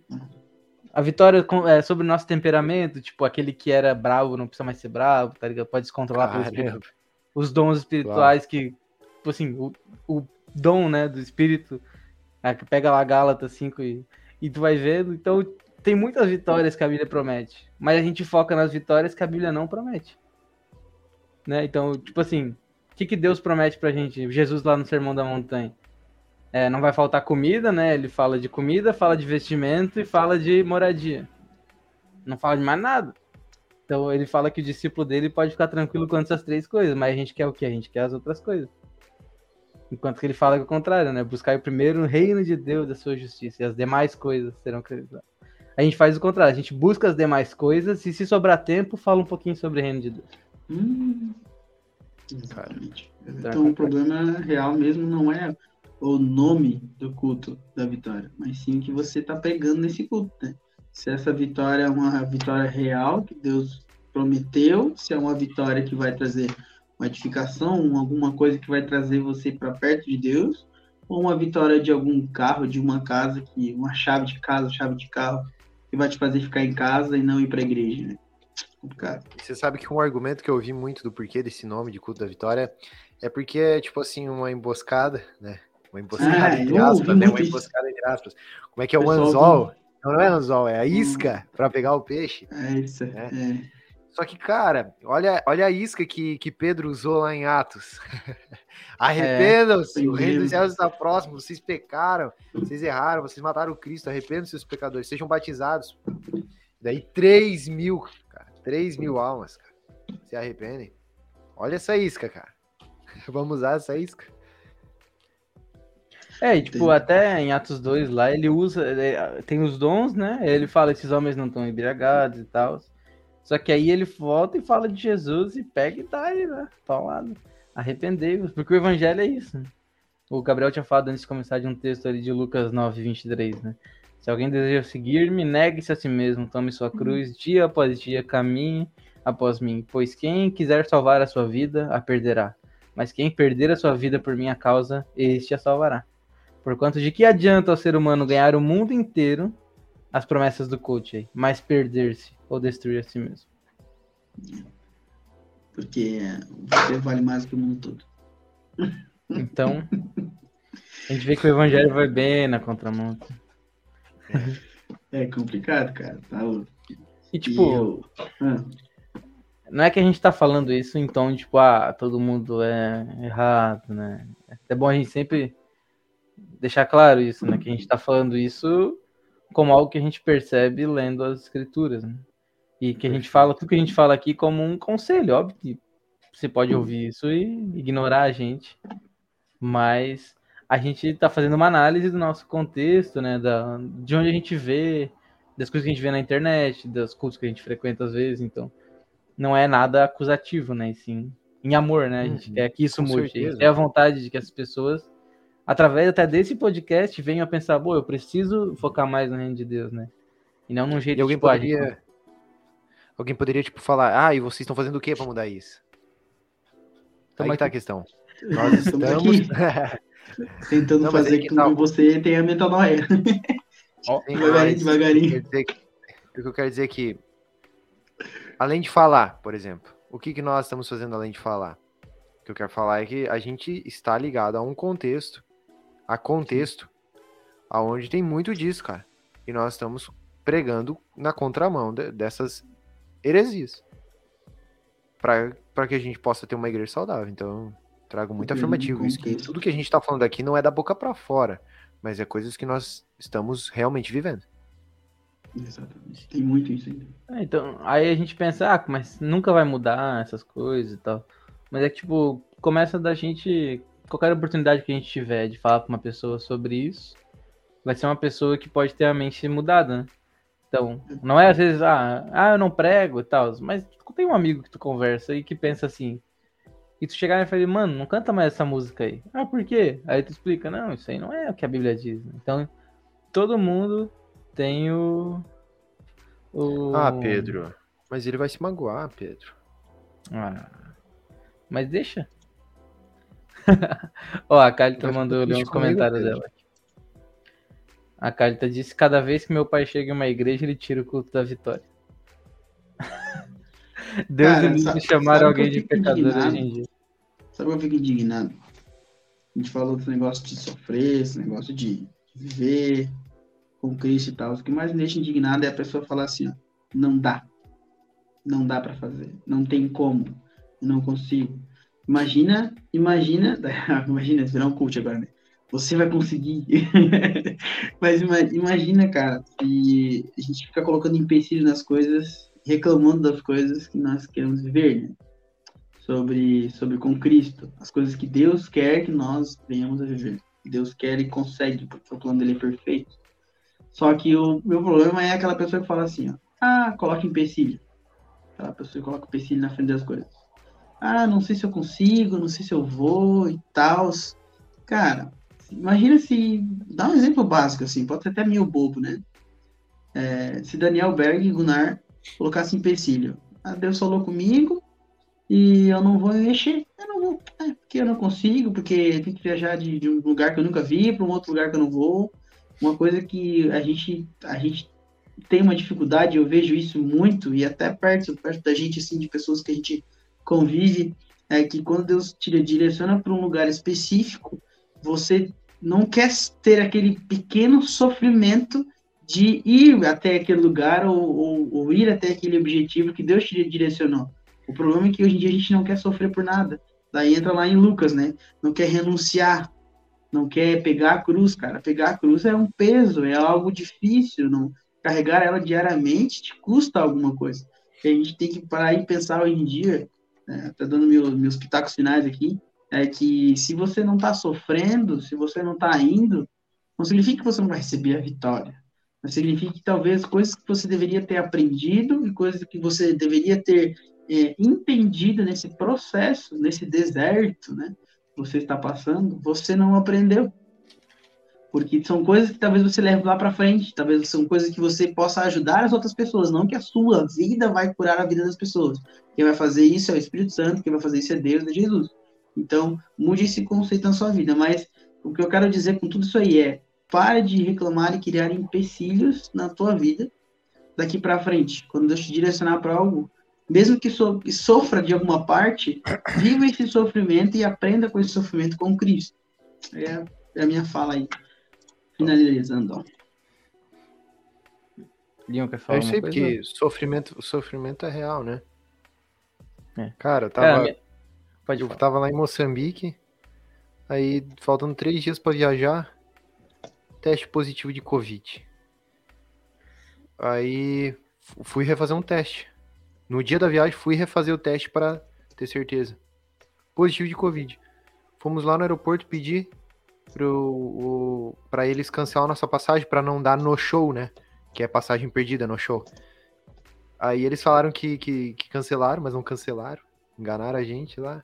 A vitória com- é, sobre o nosso temperamento, tipo, aquele que era bravo não precisa mais ser bravo, tá ligado? Pode se controlar pelo espírito.
Caramba.
Os dons espirituais que, tipo assim, o, o dom, né, do espírito, ah, que pega lá Gálatas 5 e, e tu vai vendo. Então, tem muitas vitórias que a Bíblia promete, mas a gente foca nas vitórias que a Bíblia não promete. Né? Então, tipo assim, o que, que Deus promete pra gente? Jesus lá no Sermão da Montanha. É, não vai faltar comida, né? Ele fala de comida, fala de vestimento e fala de moradia. Não fala de mais nada. Então ele fala que o discípulo dele pode ficar tranquilo com essas três coisas, mas a gente quer o quê? A gente quer as outras coisas. Enquanto que ele fala que é o contrário, né? Buscar primeiro o reino de Deus, a sua justiça, e as demais coisas serão acrescentadas. A gente faz o contrário, a gente busca as demais coisas e se sobrar tempo, fala um pouquinho sobre o reino de Deus.
Hum, exatamente. Então o problema real mesmo não é o nome do culto da vitória, mas sim que você está pegando nesse culto, né? Se essa vitória é uma vitória real que Deus prometeu, se é uma vitória que vai trazer uma edificação, um- alguma coisa que vai trazer você para perto de Deus, ou uma vitória de algum carro, de uma casa que uma chave de casa, chave de carro que vai te fazer ficar em casa e não ir para a igreja, né? Complicado.
Você sabe que um argumento que eu ouvi muito do porquê desse nome de culto da vitória é porque é tipo assim, uma emboscada, né? Uma emboscada
Ah,
entre aspas, né? Uma emboscada entre aspas. Como é que é o anzol? Não, é anzol, é a isca para pegar o peixe.
É isso, é.
Só que, cara, olha, olha a isca que, que Pedro usou lá em Atos. Arrependam-se, o reino dos céus está próximo, vocês pecaram, vocês erraram, vocês mataram o Cristo, arrependam-se seus pecadores, sejam batizados. Daí 3 mil, 3 mil almas, cara, se arrependem. Olha essa isca, cara. Vamos usar essa isca.
É, e tipo, até em Atos 2 lá, ele usa, ele- tem os dons, né? Ele fala, esses homens não estão embriagados e tal. Só que aí ele volta e fala de Jesus e pega e dá aí, né? Paulado. Arrependei-vos, porque o evangelho é isso. né? O Gabriel tinha falado antes de começar de um texto ali de Lucas 9, 23, né? Se alguém deseja seguir-me, negue-se a si mesmo, tome sua cruz, dia após dia, caminhe após mim. Pois quem quiser salvar a sua vida, a perderá. Mas quem perder a sua vida por minha causa, este a salvará. Porquanto de que adianta ao ser humano ganhar o mundo inteiro, as promessas do coach aí, mas perder-se ou destruir a si mesmo?
Porque você vale mais que o mundo todo.
Então, a gente vê que o evangelho vai bem na contramão.
É complicado, cara. Tá louco.
E tipo,
eu- ah,
não é que a gente tá falando isso em tom de tipo, ah, todo mundo é errado, né? É bom a gente sempre deixar claro isso, né? Que a gente tá falando isso como algo que a gente percebe lendo as escrituras, né? E que a gente fala, tudo que a gente fala aqui como um conselho, óbvio que você pode ouvir isso e ignorar a gente, mas a gente tá fazendo uma análise do nosso contexto, né? Da, de onde a gente vê, das coisas que a gente vê na internet, dos cultos que a gente frequenta às vezes, então não é nada acusativo, né? E sim em amor, né? A gente
Uhum,
quer que isso mude. Gente quer a vontade de que as pessoas, através até desse podcast, venham a pensar, pô, eu preciso focar mais no reino de Deus, né? E não num jeito
E alguém
tipo, ah, gente,
poderia. Alguém poderia, tipo, falar, ah, e vocês estão fazendo o que para mudar isso?
Tamo
Aí que tá a questão. Nós
Tamo
estamos.
tentando
Não,
fazer
que
com
tá.
que você tenha metanoia.
Tem
devagarinho, devagarinho.
O que eu quero dizer é que, além de falar, por exemplo, o que, que nós estamos fazendo além de falar? O que eu quero falar é que a gente está ligado a um contexto, a contexto, aonde tem muito disso, cara. E nós estamos pregando na contramão de- dessas heresias. para que a gente possa ter uma igreja saudável. Então, trago muito
do
afirmativo isso. Que tudo que a gente tá falando aqui não é da boca para fora, mas é coisas que nós estamos realmente vivendo.
Exatamente. Tem muito isso ainda.
É, então, aí a gente pensa, ah, mas nunca vai mudar essas coisas e tal. Mas é que, tipo, começa da gente. Qualquer oportunidade que a gente tiver de falar pra uma pessoa sobre isso, vai ser uma pessoa que pode ter a mente mudada, né? Então, não é às vezes, ah, ah eu não prego e tal, mas tem um amigo que tu conversa e que pensa assim. E tu chegar e falar, mano, não canta mais essa música aí. Ah, por quê? Aí tu explica, não, isso aí não é o que a Bíblia diz. Então, todo mundo tem o. o...
Ah, Pedro. Mas ele vai se magoar, Pedro.
Ah, mas deixa. Ó, a Calita mandou ler uns
comigo,
comentários
Pedro.
dela. aqui. A Calita disse: cada vez que meu pai chega em uma igreja, ele tira o culto da vitória. Deus
Cara,
me
sabe-
chamar alguém de pecador
indignado?
hoje em dia.
Sabe o que eu fico indignado? A gente falou desse negócio de sofrer, esse negócio de viver com Cristo e tal. O que mais me deixa indignado é a pessoa falar assim, ó, não dá. Não dá pra fazer. Não tem como. Não consigo. Imagina, imagina, imagina, virar um coach agora, né? Você vai conseguir. Mas ima- imagina, cara, se a gente fica colocando empecilho nas coisas, reclamando das coisas que nós queremos viver, né? Sobre, sobre com Cristo, as coisas que Deus quer que nós venhamos a viver. Deus quer e consegue, porque o plano dele é perfeito. Só que o meu problema é aquela pessoa que fala assim, ó, ah, coloca empecilho. Aquela pessoa que coloca empecilho na frente das coisas. Ah, não sei se eu consigo, não sei se eu vou e tal. Cara, imagina se. Dá um exemplo básico, assim, pode ser até meio bobo, né? É, se Daniel Berg e Gunnar colocassem empecilho. Ah, Deus falou comigo, e eu não vou me mexer. Eu não vou, é, porque eu não consigo, porque tem que viajar de, de um lugar que eu nunca vi para um outro lugar que eu não vou. Uma coisa que a gente, a gente tem uma dificuldade, eu vejo isso muito, e até perto, perto da gente, assim, de pessoas que a gente convive, é que quando Deus te direciona para um lugar específico, você não quer ter aquele pequeno sofrimento de ir até aquele lugar ou, ou, ou ir até aquele objetivo que Deus te direcionou. O problema é que hoje em dia a gente não quer sofrer por nada. Daí entra lá em Lucas, né? Não quer renunciar, não quer pegar a cruz, cara. Pegar a cruz é um peso, é algo difícil. Não carregar ela diariamente te custa alguma coisa. E a gente tem que parar e pensar hoje em dia, né, tá dando meu, meus pitacos finais aqui, é que se você não está sofrendo, se você não está indo, não significa que você não vai receber a vitória. Mas significa que talvez coisas que você deveria ter aprendido e coisas que você deveria ter é, nesse processo, nesse deserto, né? Que você está passando, você não aprendeu. Porque são coisas que talvez você leve lá para frente, talvez são coisas que você possa ajudar as outras pessoas, não que a sua vida vai curar a vida das pessoas. Quem vai fazer isso é o Espírito Santo, quem vai fazer isso é Deus, é Jesus. Então, mude esse conceito na sua vida. Mas o que eu quero dizer com tudo isso aí é: pare de reclamar e criar empecilhos na tua vida daqui para frente. Quando Deus te direcionar para algo, mesmo que, so, que sofra de alguma parte, viva esse sofrimento e aprenda com esse sofrimento com Cristo. É, é a minha fala aí. Finalizando. ó.
Leon quer
É
falar
aí,
coisa?
porque sofrimento, sofrimento é real, né?
É.
Cara, eu
Cara,
tava,
Pode
eu
falar.
tava lá em Moçambique, aí faltando três dias pra viajar, teste positivo de Covid. Aí fu- fui refazer um teste. No dia da viagem, fui refazer o teste para ter certeza. Positivo de Covid. Fomos lá no aeroporto pedir pro, para eles cancelar nossa passagem para não dar no show, né? Que é passagem perdida no show. Aí eles falaram que, que, que cancelaram, mas não cancelaram. Enganaram a gente lá.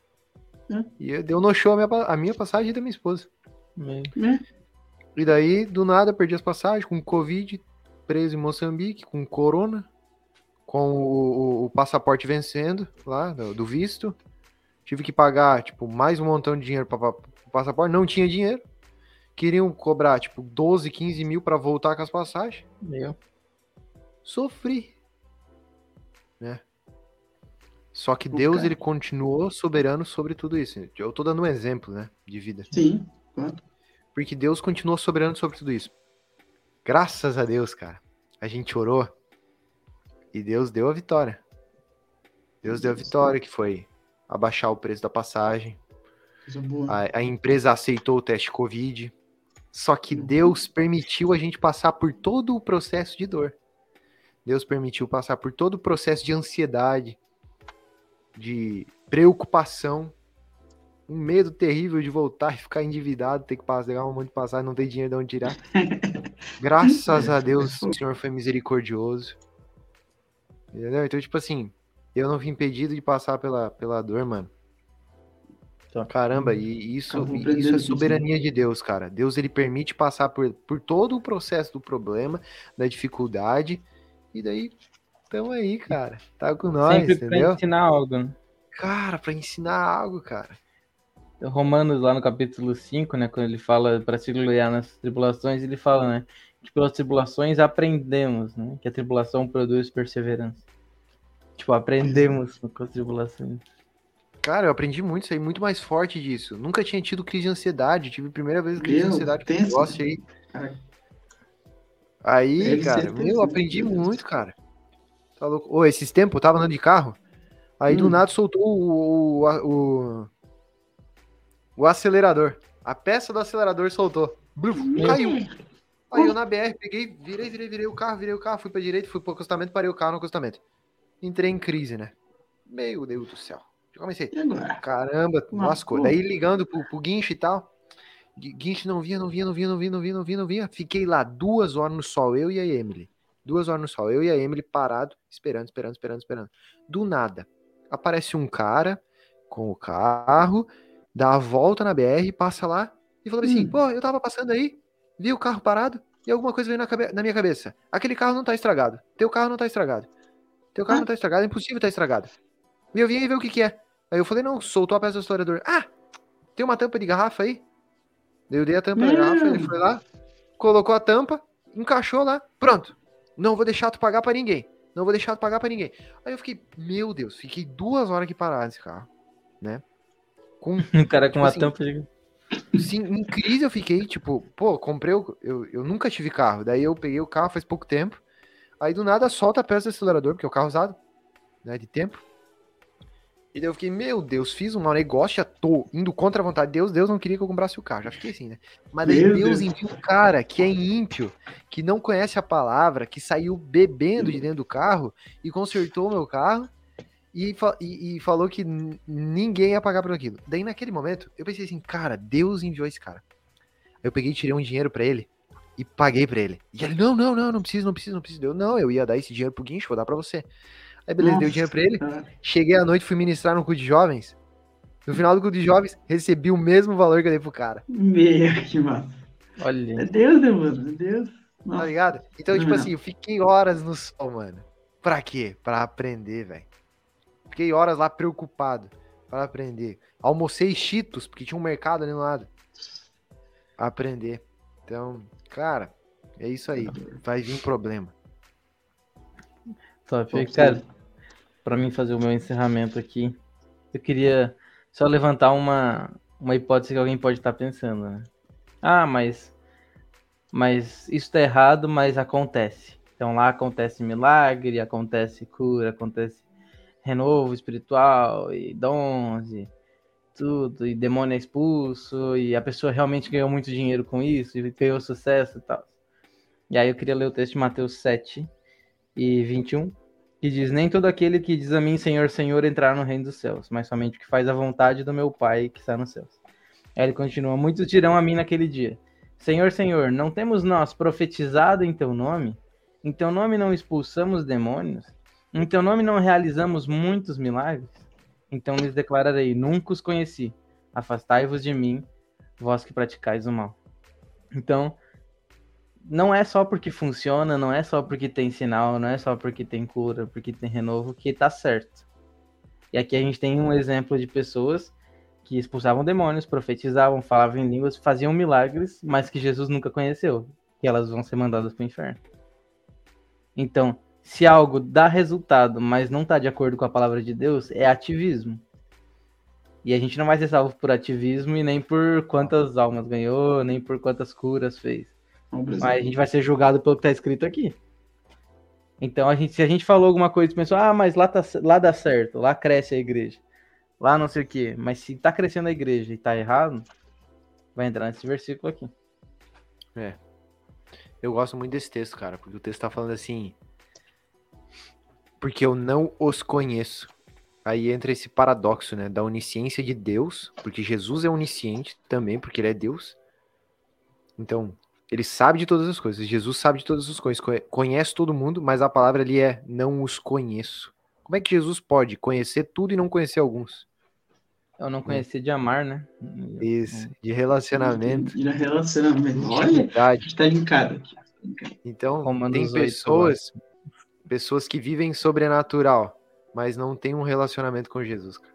Hum.
E eu- deu no show a minha, a minha passagem e da minha esposa.
Meio.
E daí, do nada, perdi as passagens com Covid, preso em Moçambique, com Corona, com o, o- o passaporte vencendo lá, do, do visto. Tive que pagar, tipo, mais um montão de dinheiro para o passaporte. Não tinha dinheiro. Queriam cobrar, tipo, 12, 15 mil para voltar com as passagens.
Meu.
Sofri. Né? Só que
Pô,
Deus,
cara.
ele continuou soberano sobre tudo isso. Eu tô dando um exemplo, né, de vida.
Sim, claro.
Porque Deus continuou soberano sobre tudo isso. Graças a Deus, cara. A gente orou e Deus deu a vitória. Deus deu a vitória, que foi abaixar o preço da passagem. A, a empresa aceitou o teste Covid. Só que Deus permitiu a gente passar por todo o processo de dor. Deus permitiu passar por todo o processo de ansiedade, de preocupação, um medo terrível de voltar e ficar endividado, ter que pagar um monte de passagem, não ter dinheiro de onde tirar. Graças a Deus, o Senhor foi misericordioso. Entendeu? Então, tipo assim, eu não fui impedido de passar pela, pela dor, mano.
Tá.
Caramba, e isso, e
aprendendo
isso é
né?
soberania de Deus, cara. Deus ele permite passar por, por todo o processo do problema, da dificuldade, e daí tamo aí, cara. Tá com nós,
Sempre pra
entendeu?
ensinar algo, né?
Cara, pra ensinar algo, cara.
Romanos, lá no capítulo 5, né, quando ele fala para se gloriar nas tribulações, ele fala, né, que pelas tribulações aprendemos, né, que a tribulação produz perseverança. Tipo, aprendemos com as tribulações.
Cara, eu aprendi muito, saí muito mais forte disso. Nunca tinha tido crise de ansiedade, tive a primeira vez crise de
Meu,
ansiedade com negócio aí.
Cara,
Aí,
Deve
cara,
ser
meu, eu aprendi
deve ser
muito, cara. Tá louco? Ô, esses tempos eu tava andando de carro, aí do
Hum.
nada soltou o, o, o, o acelerador. A peça do acelerador soltou. Bluf, caiu. Aí eu na BR peguei, virei, virei, virei o carro, virei o carro, fui pra direita, fui pro acostamento, parei o carro no acostamento. Entrei em crise, né? Meu Deus do céu. Já comecei.
agora?
Caramba, lascou. Daí ligando pro, pro guincho e tal. Gui- Guincho não vinha, não vinha, não vinha, não vinha, não vinha, não vinha, não vinha. Fiquei lá duas horas no sol, eu e a Emily. Duas horas no sol, eu e a Emily parado, esperando, esperando, esperando, esperando. Do nada, aparece um cara com o carro, dá a volta na BR, passa lá e falou assim:
Hum.
pô, eu tava passando aí, vi o carro parado e alguma coisa veio na, cabe- na minha cabeça. Aquele carro não tá estragado. Teu carro não tá estragado. Teu carro
Ah.
não tá estragado, é impossível tá estragado. E eu vim aí ver o que que é. Aí eu falei, não, soltou a peça do acelerador. Ah, tem uma tampa de garrafa aí? Eu dei a tampa da
Meu.
garrafa, ele foi lá, colocou a tampa, encaixou lá, pronto. Não vou deixar tu pagar pra ninguém. Não vou deixar tu pagar pra ninguém. Aí eu fiquei, meu Deus, fiquei duas horas aqui parado nesse carro, né? Com,
O cara com
Tipo
uma
assim,
tampa de...
sim, em crise eu fiquei, tipo, pô, comprei, o, eu, eu nunca tive carro. Daí eu peguei o carro faz pouco tempo. Aí do nada solta a peça do acelerador, porque é o carro usado, né, de tempo. E daí eu fiquei, meu Deus, fiz um mau negócio, já tô indo contra a vontade de Deus, Deus não queria que eu comprasse o carro, já fiquei assim, né? Mas daí
Meu
Deus
Deus.
envia um cara que é ímpio, que não conhece a palavra, que saiu bebendo de dentro do carro e consertou o meu carro e, fa- e- e falou que ninguém ia pagar por aquilo. Daí naquele momento, eu pensei assim, cara, Deus enviou esse cara. Aí eu peguei e tirei um dinheiro pra ele e paguei pra ele. E ele, não, não, não, não precisa, não precisa, não precisa. Eu, não, eu ia dar esse dinheiro pro guincho, vou dar pra você. Aí beleza, dei o dinheiro pra ele.
Cara,
Cheguei à noite, fui ministrar no culto de jovens. No final do culto de jovens, recebi o mesmo valor que eu dei pro cara,
Meu, que massa. É
Olha,
Deus, né, mano? É Deus.
tá
Nossa.
ligado? Então, tipo
Não.
assim, eu fiquei horas no sol, mano. Pra quê? Pra aprender, velho. Fiquei horas lá preocupado pra aprender. Almocei cheetos, porque tinha um mercado ali no lado. Aprender. Então, cara, é isso aí. Vai vir problema.
top.
Top,
Cara, pra mim fazer o meu encerramento aqui, eu queria só levantar uma, uma hipótese que alguém pode estar pensando, né? Ah, mas, mas isso tá errado, mas acontece. Então lá acontece milagre, acontece cura, acontece renovo espiritual e dons e tudo, e demônio é expulso, e a pessoa realmente ganhou muito dinheiro com isso, e ganhou sucesso e tal. E aí eu queria ler o texto de Mateus 7 e 21, que diz: Nem todo aquele que diz a mim, Senhor, Senhor, entrar no reino dos céus, mas somente o que faz a vontade do meu Pai que está nos céus. Aí ele continua: Muitos dirão a mim naquele dia: Senhor, Senhor, não temos nós profetizado em teu nome? Em teu nome não expulsamos demônios? Em teu nome não realizamos muitos milagres? Então lhes declararei: Nunca os conheci. Afastai-vos de mim, vós que praticais o mal. Então, não é só porque funciona, não é só porque tem sinal, não é só porque tem cura, porque tem renovo que tá certo. E aqui a gente tem um exemplo de pessoas que expulsavam demônios, profetizavam, falavam em línguas, faziam milagres, mas que Jesus nunca conheceu. E elas vão ser mandadas para o inferno. Então, se algo dá resultado, mas não está de acordo com a palavra de Deus, é ativismo. E a gente não vai ser salvo por ativismo e nem por quantas almas ganhou, nem por quantas curas fez. Mas a gente vai ser julgado pelo que está escrito aqui. Então, a gente, se a gente falou alguma coisa e pensou, ah, mas lá, tá, lá dá certo, lá cresce a igreja, lá não sei o quê. Mas se tá crescendo a igreja e tá errado, vai entrar nesse versículo aqui.
É. Eu gosto muito desse texto, cara, porque o texto tá falando assim. Porque eu não os conheço. Aí entra esse paradoxo, né? Da onisciência de Deus, porque Jesus é onisciente também, porque ele é Deus. Então, ele sabe de todas as coisas. Jesus sabe de todas as coisas. conhe- Conhece todo mundo, mas a palavra ali é não os conheço. Como é que Jesus pode conhecer tudo e não conhecer alguns?
Eu não conhecia de amar, né?
Isso, de relacionamento.
De relacionamento. Olha,
intimidade.
tá linkado aqui.
Então, tem
8
pessoas, que vivem sobrenatural, mas não tem um relacionamento com Jesus, cara.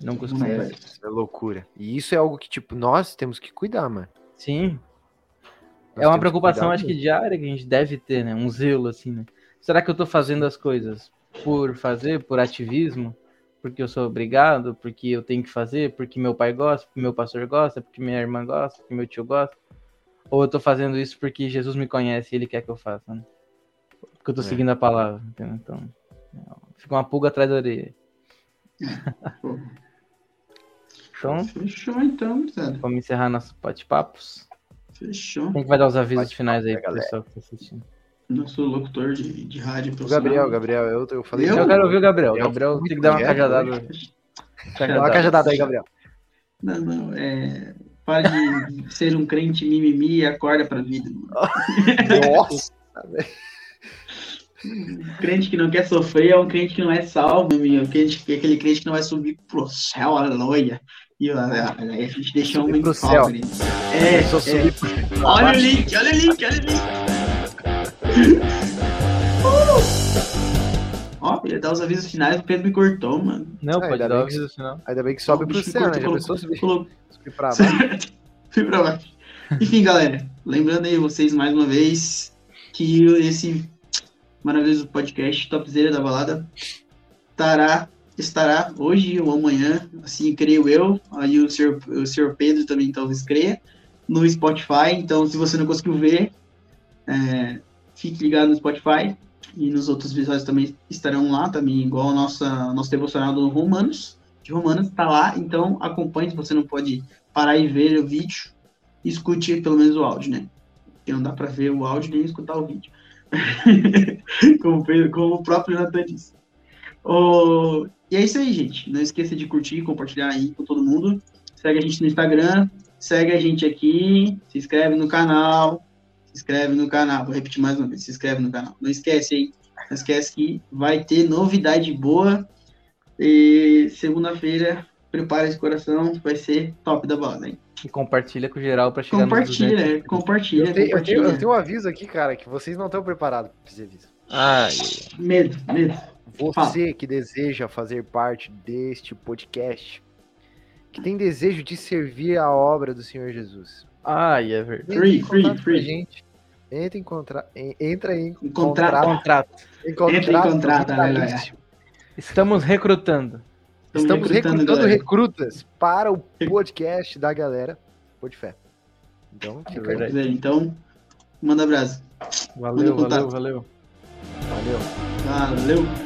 Não
Não
costuma.
Isso é loucura. E isso é algo que, tipo, nós temos que cuidar, mano.
Sim.
Nós
É uma
que
preocupação,
cuidar
acho que diária que a gente deve ter, né? Um zelo, assim, né? Será que eu tô fazendo as coisas por fazer, por ativismo? Porque eu sou obrigado? Porque eu tenho que fazer? Porque meu pai gosta? Porque meu pastor gosta? Porque minha irmã gosta? Porque meu tio gosta? Ou eu tô fazendo isso porque Jesus me conhece e ele quer que eu faça, né? Porque eu tô
É.
seguindo a palavra, entendeu? Então, fica uma pulga atrás da orelha. Então,
Fechou então, gurizada.
vamos encerrar nossos bate-papos.
Fechou.
Quem que vai dar os avisos finais aí pro
galera.
pessoal que tá assistindo?
Nosso locutor de, de rádio
O
profissional.
Gabriel, Gabriel, eu, eu falei.
Eu?
Eu quero ouvir o Gabriel.
Eu
Gabriel tem que dar uma
muito
cajadada.
Dá uma cajadada aí, Gabriel.
Não, não, é. Para de ser um crente mimimi e acorda pra vida. mano.
Nossa!
Um crente que não quer sofrer é um crente que não é salvo, meu amigo. Um crente, aquele crente que não vai subir pro céu, aleluia. E aí a gente deixa um
Subir céu.
pobre. É,
Só
é.
subir pro-
Olha o link, olha o link, olha o link. Uh! Ó, ia dar os avisos finais, o Pedro me cortou, mano.
Não,
Ah,
pode dar o aviso final.
Ainda bem que sobe
O
pro céu, né?
cortou,
Já
colocou-
pensou subir,
colocou-
subir pra baixo?
Fui pra baixo. Enfim, galera, lembrando aí vocês mais uma vez que esse maravilhoso podcast Topzera da Balada. Estará, estará hoje ou amanhã, assim creio eu, aí o senhor, o senhor Pedro também talvez creia, no Spotify, então se você não conseguiu ver, é, fique ligado no Spotify. E nos outros episódios também estarão lá, também igual a nossa, nosso devocional do Romanos, de Romanos está lá, então acompanhe. Se você não pode parar e ver o vídeo, escute pelo menos o áudio, né? Porque não dá para ver o áudio nem escutar o vídeo. como, como o próprio Nathan disse. Ô, e é isso aí, gente. Não esqueça de curtir, compartilhar aí com todo mundo. Segue a gente no Instagram, segue a gente aqui, se inscreve no canal, se inscreve no canal. Vou repetir mais uma vez, se inscreve no canal. Não esquece aí, não esquece que vai ter novidade boa. E segunda-feira, prepare esse coração, vai ser top da balada, hein?
E compartilha com geral pra chegar nos
Compartilha,
200.
é, compartilha,
Eu tenho, eu, tenho,
compartilha.
eu tenho um aviso aqui, cara, que vocês não estão preparados pra esse aviso.
Ai,
Medo, medo.
Você que deseja fazer parte deste podcast, que tem desejo de servir a obra do Senhor Jesus,
ai, é verdade.
Free, free, free.
gente. Entra em, contra... en- entra em
contrato.
Contrato.
em
Entra em contrato.
Estamos recrutando.
Estamos recrutando,
galera.
recrutas para o podcast da galera Pode Fé. Então,
É verdade.
Então, manda abraço.
Valeu,
contato.
valeu, valeu.
Valeu.
Valeu.